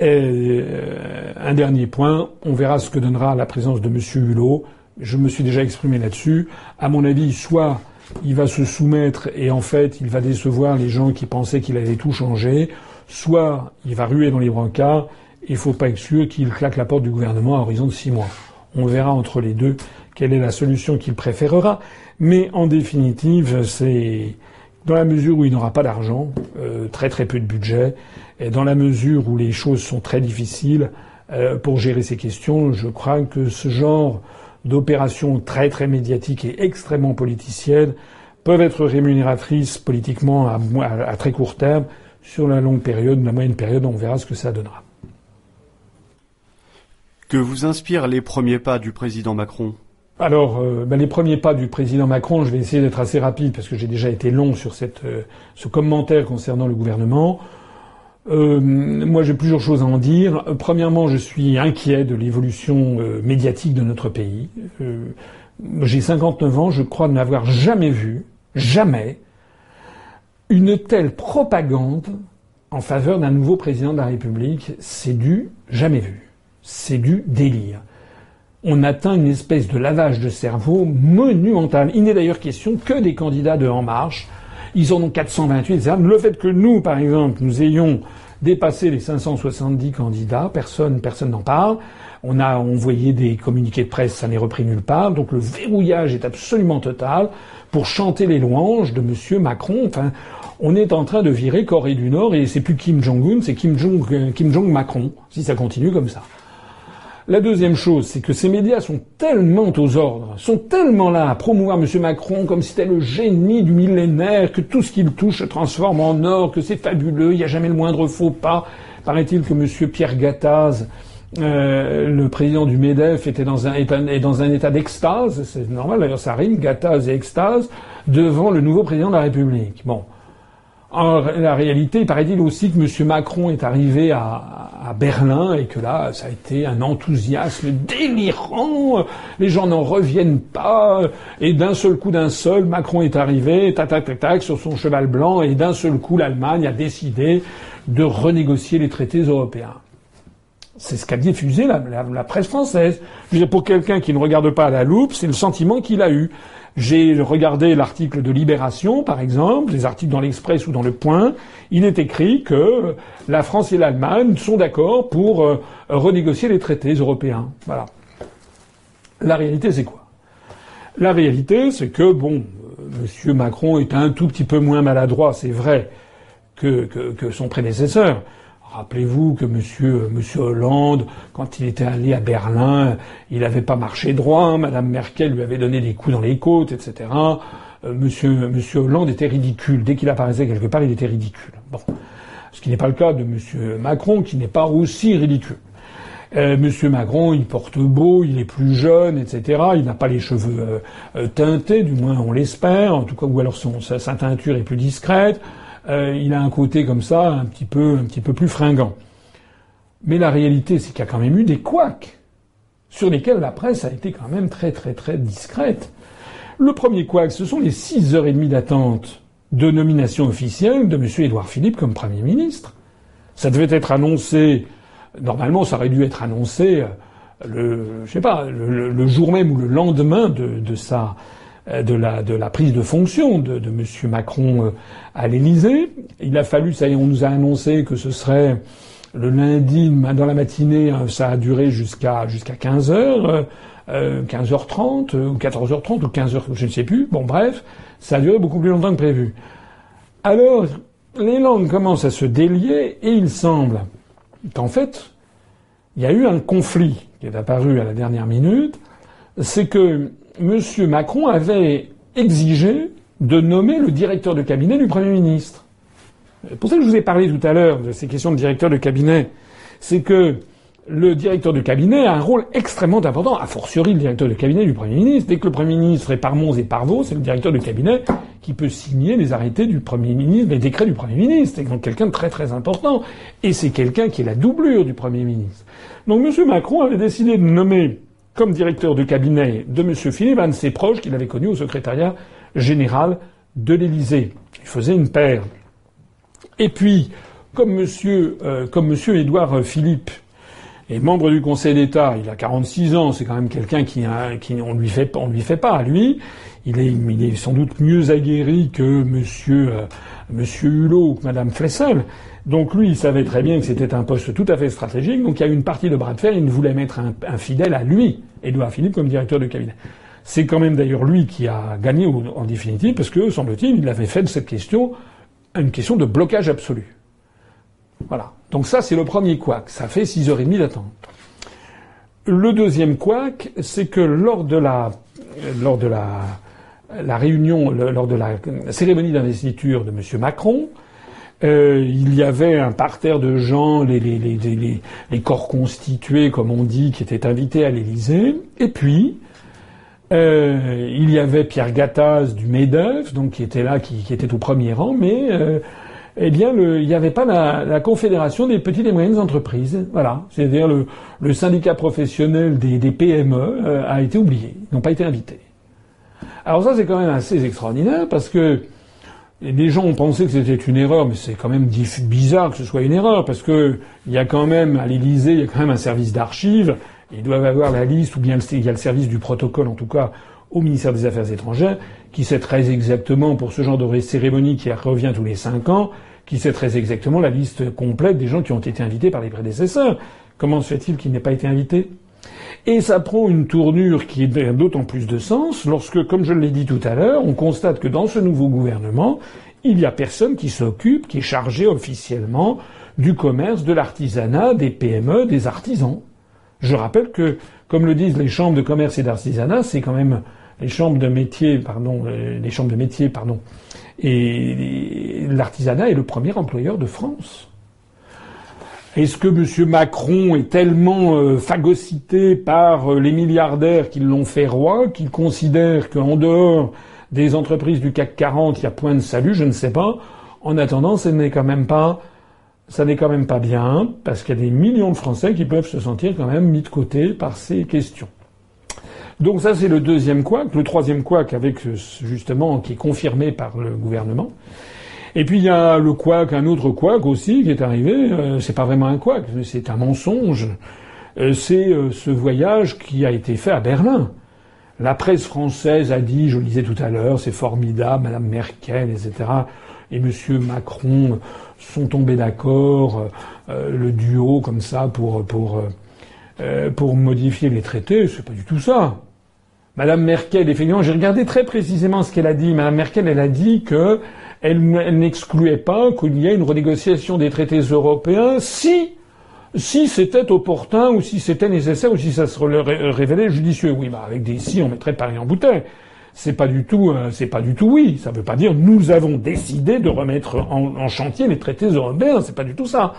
un dernier point, on verra ce que donnera la présence de M. Hulot. Je me suis déjà exprimé là-dessus. À mon avis, soit il va se soumettre et en fait il va décevoir les gens qui pensaient qu'il allait tout changer, soit il va ruer dans les brancards il ne faut pas exclure qu'il claque la porte du gouvernement à horizon de six mois. On verra entre les deux quelle est la solution qu'il préférera. Mais en définitive, c'est dans la mesure où il n'aura pas d'argent, euh, très très peu de budget, et dans la mesure où les choses sont très difficiles euh, pour gérer ces questions, je crois que ce genre d'opérations très très médiatiques et extrêmement politiciennes peuvent être rémunératrices politiquement à, à, très court terme. Sur la longue période, la moyenne période, on verra ce que ça donnera. Que vous inspirent les premiers pas du président Macron? Alors, euh, ben, les premiers pas du président Macron, je vais essayer d'être assez rapide parce que j'ai déjà été long sur cette, euh, ce commentaire concernant le gouvernement. Euh, moi, j'ai plusieurs choses à en dire. Premièrement, je suis inquiet de l'évolution médiatique de notre pays. j'ai 59 ans, je crois n'avoir jamais vu, jamais, une telle propagande en faveur d'un nouveau président de la République. C'est du jamais vu. C'est du délire on atteint une espèce de lavage de cerveau monumental. Il n'est d'ailleurs question que des candidats de En Marche. Ils en ont 428, Le fait que nous, par exemple, nous ayons dépassé les 570 candidats, personne, personne n'en parle. On a envoyé des communiqués de presse, ça n'est repris nulle part. Donc le verrouillage est absolument total pour chanter les louanges de M. Macron. Enfin, on est en train de virer Corée du Nord et c'est plus Kim Jong-un, c'est Kim Jong, Kim Jong Macron, si ça continue comme ça. La deuxième chose, c'est que ces médias sont tellement aux ordres, sont tellement là à promouvoir M. Macron comme si c'était le génie du millénaire, que tout ce qu'il touche se transforme en or, que c'est fabuleux, il n'y a jamais le moindre faux pas. Paraît-il que M. Pierre Gattaz, euh, le président du MEDEF, était dans un, état d'extase, c'est normal d'ailleurs ça rime, Gattaz et extase, devant le nouveau président de la République. Bon. En la réalité, il paraît-il aussi que M. Macron est arrivé à, à, Berlin et que là, ça a été un enthousiasme délirant. Les gens n'en reviennent pas. Et d'un seul coup, d'un seul, Macron est arrivé, tac, tac, tac, tac, sur son cheval blanc. Et d'un seul coup, l'Allemagne a décidé de renégocier les traités européens. C'est ce qu'a diffusé la, presse française. pour quelqu'un qui ne regarde pas à la loupe, c'est le sentiment qu'il a eu. J'ai regardé l'article de Libération, par exemple, les articles dans l'Express ou dans Le Point. Il est écrit que la France et l'Allemagne sont d'accord pour euh, renégocier les traités européens. Voilà. La réalité, c'est quoi? La réalité, c'est que, bon, euh, M. Macron est un tout petit peu moins maladroit, c'est vrai, que son prédécesseur. Rappelez-vous que monsieur, Hollande, quand il était allé à Berlin, il n'avait pas marché droit. Hein. Madame Merkel lui avait donné des coups dans les côtes, etc. Euh, monsieur, Hollande était ridicule. Dès qu'il apparaissait quelque part, il était ridicule. Bon. Ce qui n'est pas le cas de monsieur Macron, qui n'est pas aussi ridicule. Euh, Monsieur Macron, il porte beau, il est plus jeune, etc. Il n'a pas les cheveux euh, euh, teintés, du moins on l'espère. En tout cas, ou alors sa, teinture est plus discrète. Euh, il a un côté comme ça, un petit peu, un petit peu plus fringant. Mais la réalité, c'est qu'il y a quand même eu des couacs sur lesquels la presse a été quand même très très très discrète. Le premier couac, ce sont les six heures et demie d'attente de nomination officielle de M. Édouard Philippe comme Premier ministre. Ça devait être annoncé, normalement ça aurait dû être annoncé euh, le, je sais pas, le, jour même ou le lendemain de, de sa, de la, de la prise de fonction de, de M. Macron euh, à l'Élysée. Il a fallu, ça y est, on nous a annoncé que ce serait le lundi dans la matinée, hein, ça a duré jusqu'à jusqu'à 15 h euh, 15h30 ou 14h30 ou 15h, je ne sais plus. Bon, bref, ça a duré beaucoup plus longtemps que prévu. Alors, les langues commencent à se délier et il semble qu'en fait, il y a eu un conflit qui est apparu à la dernière minute. C'est que M. Macron avait exigé de nommer le directeur de cabinet du Premier ministre. Pour ça que je vous ai parlé tout à l'heure de ces questions de directeur de cabinet, c'est que le directeur de cabinet a un rôle extrêmement important, a fortiori le directeur de cabinet du Premier ministre. Dès que le Premier ministre est par Mons et par Vaux, c'est le directeur de cabinet qui peut signer les arrêtés du Premier ministre, les décrets du Premier ministre. C'est donc quelqu'un de très très important. Et c'est quelqu'un qui est la doublure du Premier ministre. Donc M. Macron avait décidé de nommer comme directeur de cabinet de M. Philippe, un de ses proches qu'il avait connu au secrétariat général de l'Élysée. Il faisait une paire. Et puis, comme Monsieur, euh, Monsieur Édouard Philippe Et membre du Conseil d'État, il a 46 ans, c'est quand même quelqu'un qui, on lui fait, on lui fait pas à lui. Il est, il est sans doute mieux aguerri que Monsieur, euh, Monsieur Hulot ou que Madame Flessel. Donc lui, il savait très bien que c'était un poste tout à fait stratégique. Donc il y a une partie de bras de fer. Il voulait mettre un, un fidèle à lui, Édouard Philippe, comme directeur de cabinet. C'est quand même d'ailleurs lui qui a gagné en définitive, parce que, semble-t-il, il avait fait de cette question une question de blocage absolu. Voilà. Donc ça, c'est le premier couac. Ça fait six heures et demie d'attente. Le deuxième couac, c'est que lors de la, lors de la, la réunion, lors de la cérémonie d'investiture de M. Macron, euh, il y avait un parterre de gens, les, les, les, les, corps constitués, comme on dit, qui étaient invités à l'Élysée. Et puis, euh, il y avait Pierre Gattaz du MEDEF, donc qui était là, qui, qui était au premier rang, mais euh, eh bien, il n'y avait pas la, Confédération des petites et moyennes entreprises. Voilà, c'est-à-dire le, syndicat professionnel des, PME euh, a été oublié, ils n'ont pas été invités. Alors ça, c'est quand même assez extraordinaire parce que les gens ont pensé que c'était une erreur, mais c'est quand même bizarre que ce soit une erreur parce que il y a quand même à l'Élysée, il y a quand même un service d'archives. Ils doivent avoir la liste, ou bien il y a le service du protocole, en tout cas, au ministère des Affaires étrangères, qui sait très exactement, pour ce genre de cérémonie qui revient tous les cinq ans, qui sait très exactement la liste complète des gens qui ont été invités par les prédécesseurs. Comment se fait-il qu'il n'ait pas été invité? Et ça prend une tournure qui est d'autant plus de sens lorsque, comme je l'ai dit tout à l'heure, on constate que dans ce nouveau gouvernement, il n'y a personne qui s'occupe, qui est chargé officiellement du commerce, de l'artisanat, des PME, des artisans. Je rappelle que, comme le disent les chambres de commerce et d'artisanat, c'est quand même les chambres de métier, pardon, euh, les chambres de métier, pardon, et l'artisanat est le premier employeur de France. Est-ce que M. Macron est tellement euh, phagocyté par euh, les milliardaires qui l'ont fait roi, qu'il considère qu'en dehors des entreprises du CAC 40, il y a point de salut? Je ne sais pas. En attendant, ce n'est quand même pas ça n'est quand même pas bien, parce qu'il y a des millions de Français qui peuvent se sentir quand même mis de côté par ces questions. Donc ça, c'est le deuxième couac. Le troisième couac, avec justement, qui est confirmé par le gouvernement. Et puis il y a le couac, un autre couac aussi qui est arrivé. Euh, c'est pas vraiment un couac, c'est un mensonge. Euh, c'est euh, ce voyage qui a été fait à Berlin. La presse française a dit, je le disais tout à l'heure, c'est formidable, Madame Merkel, etc. Et M. Macron sont tombés d'accord, le duo comme ça pour pour pour modifier les traités. C'est pas du tout ça. Madame Merkel, effectivement, j'ai regardé très précisément ce qu'elle a dit. Madame Merkel, elle a dit que elle, n'excluait pas qu'il y ait une renégociation des traités européens si c'était opportun ou si c'était nécessaire ou si ça se révélait judicieux. Oui, bah avec des si, on mettrait Paris en bouteille. C'est pas du tout, euh, c'est pas du tout oui. Ça veut pas dire nous avons décidé de remettre en, en chantier les traités européens. C'est pas du tout ça.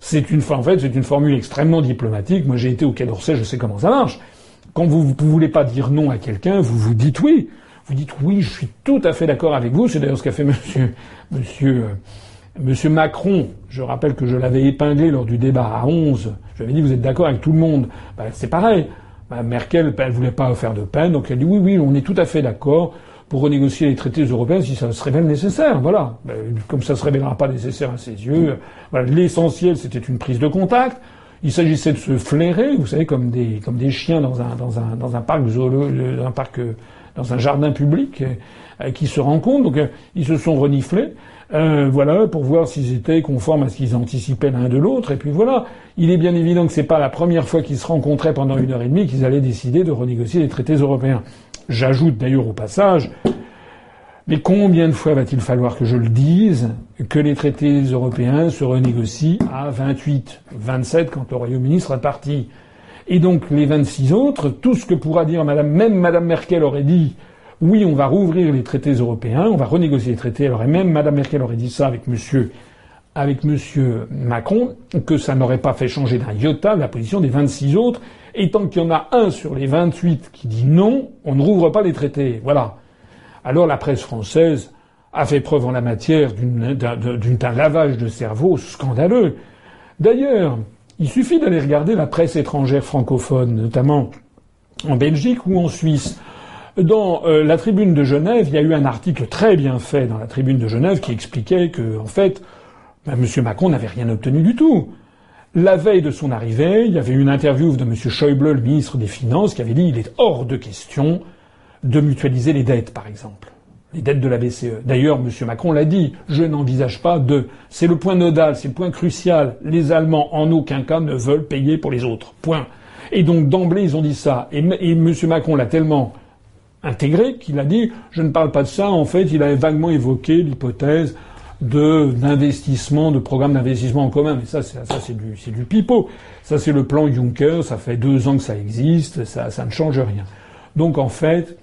C'est une, en fait, c'est une formule extrêmement diplomatique. Moi, j'ai été au Quai d'Orsay, je sais comment ça marche. Quand vous ne voulez pas dire non à quelqu'un, vous vous dites oui. Vous dites oui, je suis tout à fait d'accord avec vous. C'est d'ailleurs ce qu'a fait monsieur, monsieur, euh, monsieur Macron. Je rappelle que je l'avais épinglé lors du débat à 11. Je lui avais dit vous êtes d'accord avec tout le monde. Ben, c'est pareil. Ben, Merkel, elle voulait pas faire de peine, donc elle dit oui, oui, on est tout à fait d'accord pour renégocier les traités européens si ça se révèle nécessaire. Voilà. Ben, comme ça se révélera pas nécessaire à ses yeux. L'essentiel, c'était une prise de contact. Il s'agissait de se flairer, vous savez, comme des, comme des chiens dans un, dans un, dans un parc zoologique, un parc, dans un jardin public, euh, qui se rencontrent. Donc, euh, ils se sont reniflés. Euh, voilà, pour voir s'ils étaient conformes à ce qu'ils anticipaient l'un de l'autre. Et puis voilà, il est bien évident que c'est pas la première fois qu'ils se rencontraient pendant une heure et demie qu'ils allaient décider de renégocier les traités européens. J'ajoute d'ailleurs au passage mais combien de fois va-t-il falloir que je le dise que les traités européens se renégocient à 28, 27 quand le Royaume-Uni sera parti? Et donc les 26 autres, tout ce que pourra dire Madame, même Madame Merkel aurait dit oui, on va rouvrir les traités européens, on va renégocier les traités. Alors et même Madame Merkel aurait dit ça avec Monsieur avec Monsieur Macron, que ça n'aurait pas fait changer d'un iota la position des 26 autres. Et tant qu'il y en a un sur les 28 qui dit non, on ne rouvre pas les traités. Voilà. Alors la presse française a fait preuve en la matière d'un lavage de cerveau scandaleux. D'ailleurs, il suffit d'aller regarder la presse étrangère francophone, notamment en Belgique ou en Suisse. Dans euh, la tribune de Genève, il y a eu un article très bien fait dans la tribune de Genève qui expliquait que, en fait, ben, M. Macron n'avait rien obtenu du tout. La veille de son arrivée, il y avait une interview de M. Schäuble, le ministre des Finances, qui avait dit il est hors de question de mutualiser les dettes, par exemple. Les dettes de la BCE. D'ailleurs, M. Macron l'a dit, je n'envisage pas de. C'est le point nodal, c'est le point crucial. Les Allemands, en aucun cas, ne veulent payer pour les autres. Point. Et donc, d'emblée, ils ont dit ça. Et, M. Macron l'a tellement intégré qu'il a dit, je ne parle pas de ça. En fait, il avait vaguement évoqué l'hypothèse d'investissement, de programme d'investissement en commun. Mais ça, c'est du, pipeau. Ça, c'est le plan Juncker. Ça fait deux ans que ça existe. Ça ne change rien. Donc, en fait,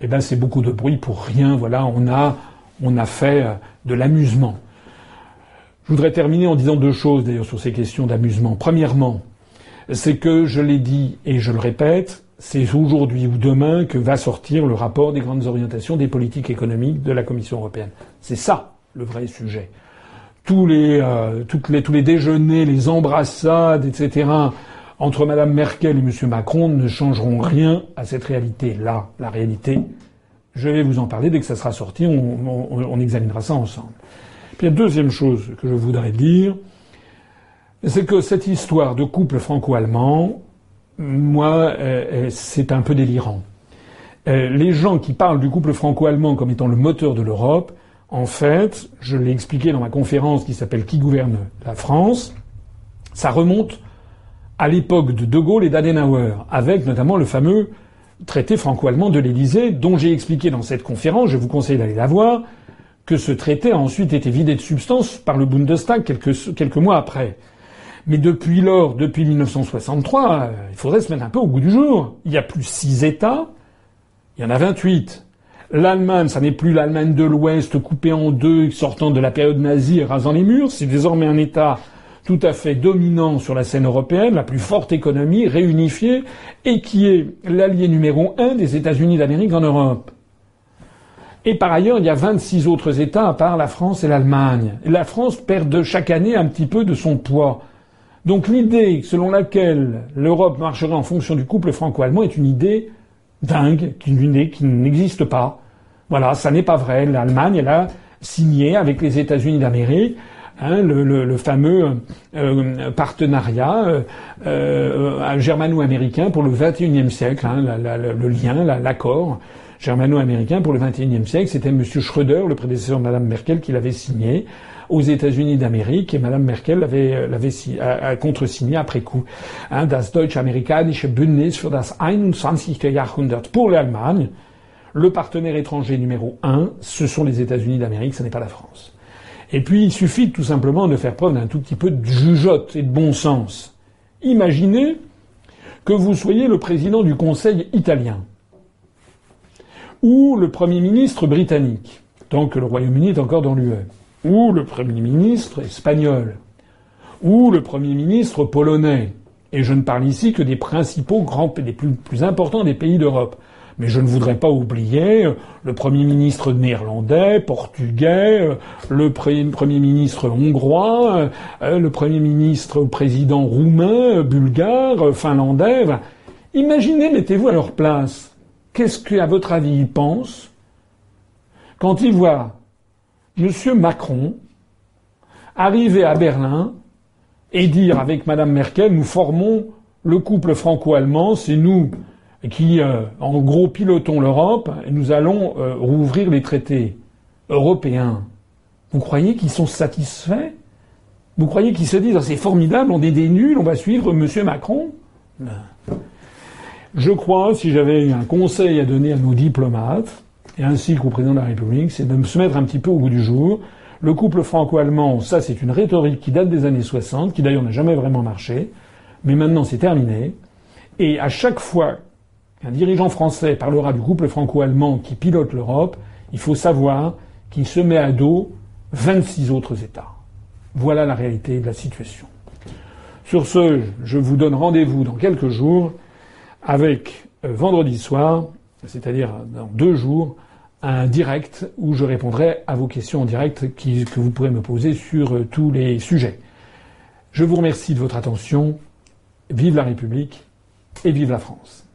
eh ben, c'est beaucoup de bruit pour rien. Voilà, on a, on a fait euh, de l'amusement. Je voudrais terminer en disant deux choses, d'ailleurs, sur ces questions d'amusement. Premièrement, c'est que, je l'ai dit et je le répète, c'est aujourd'hui ou demain que va sortir le rapport des grandes orientations des politiques économiques de la Commission européenne. C'est ça le vrai sujet. Tous les, euh, les, tous les déjeuners, les embrassades, etc., entre Mme Merkel et M. Macron ne changeront rien à cette réalité-là. La réalité, je vais vous en parler dès que ça sera sorti, on examinera ça ensemble. Puis la deuxième chose que je voudrais dire, c'est que cette histoire de couple franco-allemand, moi, euh, euh c'est un peu délirant. Euh, les gens qui parlent du couple franco-allemand comme étant le moteur de l'Europe, en fait, je l'ai expliqué dans ma conférence qui s'appelle Qui gouverne la France, ça remonte à l'époque de De Gaulle et d'Adenauer, avec notamment le fameux traité franco-allemand de l'Élysée, dont j'ai expliqué dans cette conférence, je vous conseille d'aller la voir, que ce traité a ensuite été vidé de substance par le Bundestag quelques, mois après. Mais depuis lors, depuis 1963, euh, il faudrait se mettre un peu au goût du jour. Il y a plus six États, il y en a 28. L'Allemagne, ça n'est plus l'Allemagne de l'Ouest coupée en deux, sortant de la période nazie rasant les murs. C'est désormais un État tout à fait dominant sur la scène européenne, la plus forte économie, réunifiée, et qui est l'allié numéro un des États-Unis d'Amérique en Europe. Et par ailleurs, il y a 26 autres États à part la France et l'Allemagne. La France perd de chaque année un petit peu de son poids. Donc l'idée selon laquelle l'Europe marcherait en fonction du couple franco-allemand est une idée dingue, qui n'existe pas. Voilà, ça n'est pas vrai. L'Allemagne, elle a signé avec les États-Unis d'Amérique hein, le, le, le, fameux euh, partenariat euh, euh, germano-américain pour le XXIe siècle, hein, le lien, l'accord germano-américain pour le XXIe siècle. C'était M. Schröder, le prédécesseur de Mme Merkel, qui l'avait signé aux États-Unis d'Amérique et Mme Merkel l'avait, l'avait a, a contresigné après coup. Hein, das deutsch-amerikanische Bündnis für das 21. Jahrhundert pour l'Allemagne. Le partenaire étranger numéro un, ce sont les États-Unis d'Amérique, ce n'est pas la France. Et puis, il suffit tout simplement de faire preuve d'un tout petit peu de jugeote et de bon sens. Imaginez que vous soyez le président du Conseil italien ou le Premier ministre britannique, tant que le Royaume-Uni est encore dans l'UE ou le Premier ministre espagnol, ou le Premier ministre polonais. Et je ne parle ici que des principaux grands, des plus, plus importants des pays d'Europe. Mais je ne voudrais pas oublier le Premier ministre néerlandais, portugais, le Premier ministre hongrois, euh, le Premier ministre ou président roumain, bulgare, finlandais. Imaginez, mettez-vous à leur place. Qu'est-ce qu'à votre avis ils pensent quand ils voient M. Macron arriver à Berlin et dire avec Mme Merkel, nous formons le couple franco-allemand, c'est nous qui, euh, en gros, pilotons l'Europe nous allons euh, rouvrir les traités européens. Vous croyez qu'ils sont satisfaits? Vous croyez qu'ils se disent ah, c'est formidable, on est des nuls, on va suivre M. Macron? Je crois, si j'avais un conseil à donner à nos diplomates, et ainsi qu'au président de la République, c'est de se mettre un petit peu au goût du jour. Le couple franco-allemand, ça c'est une rhétorique qui date des années 60, qui d'ailleurs n'a jamais vraiment marché, mais maintenant c'est terminé. Et à chaque fois qu'un dirigeant français parlera du couple franco-allemand qui pilote l'Europe, il faut savoir qu'il se met à dos 26 autres États. Voilà la réalité de la situation. Sur ce, je vous donne rendez-vous dans quelques jours avec euh, vendredi soir, c'est-à-dire dans deux jours, un direct où je répondrai à vos questions en direct que vous pourrez me poser sur euh, tous les sujets. Je vous remercie de votre attention. Vive la République et vive la France.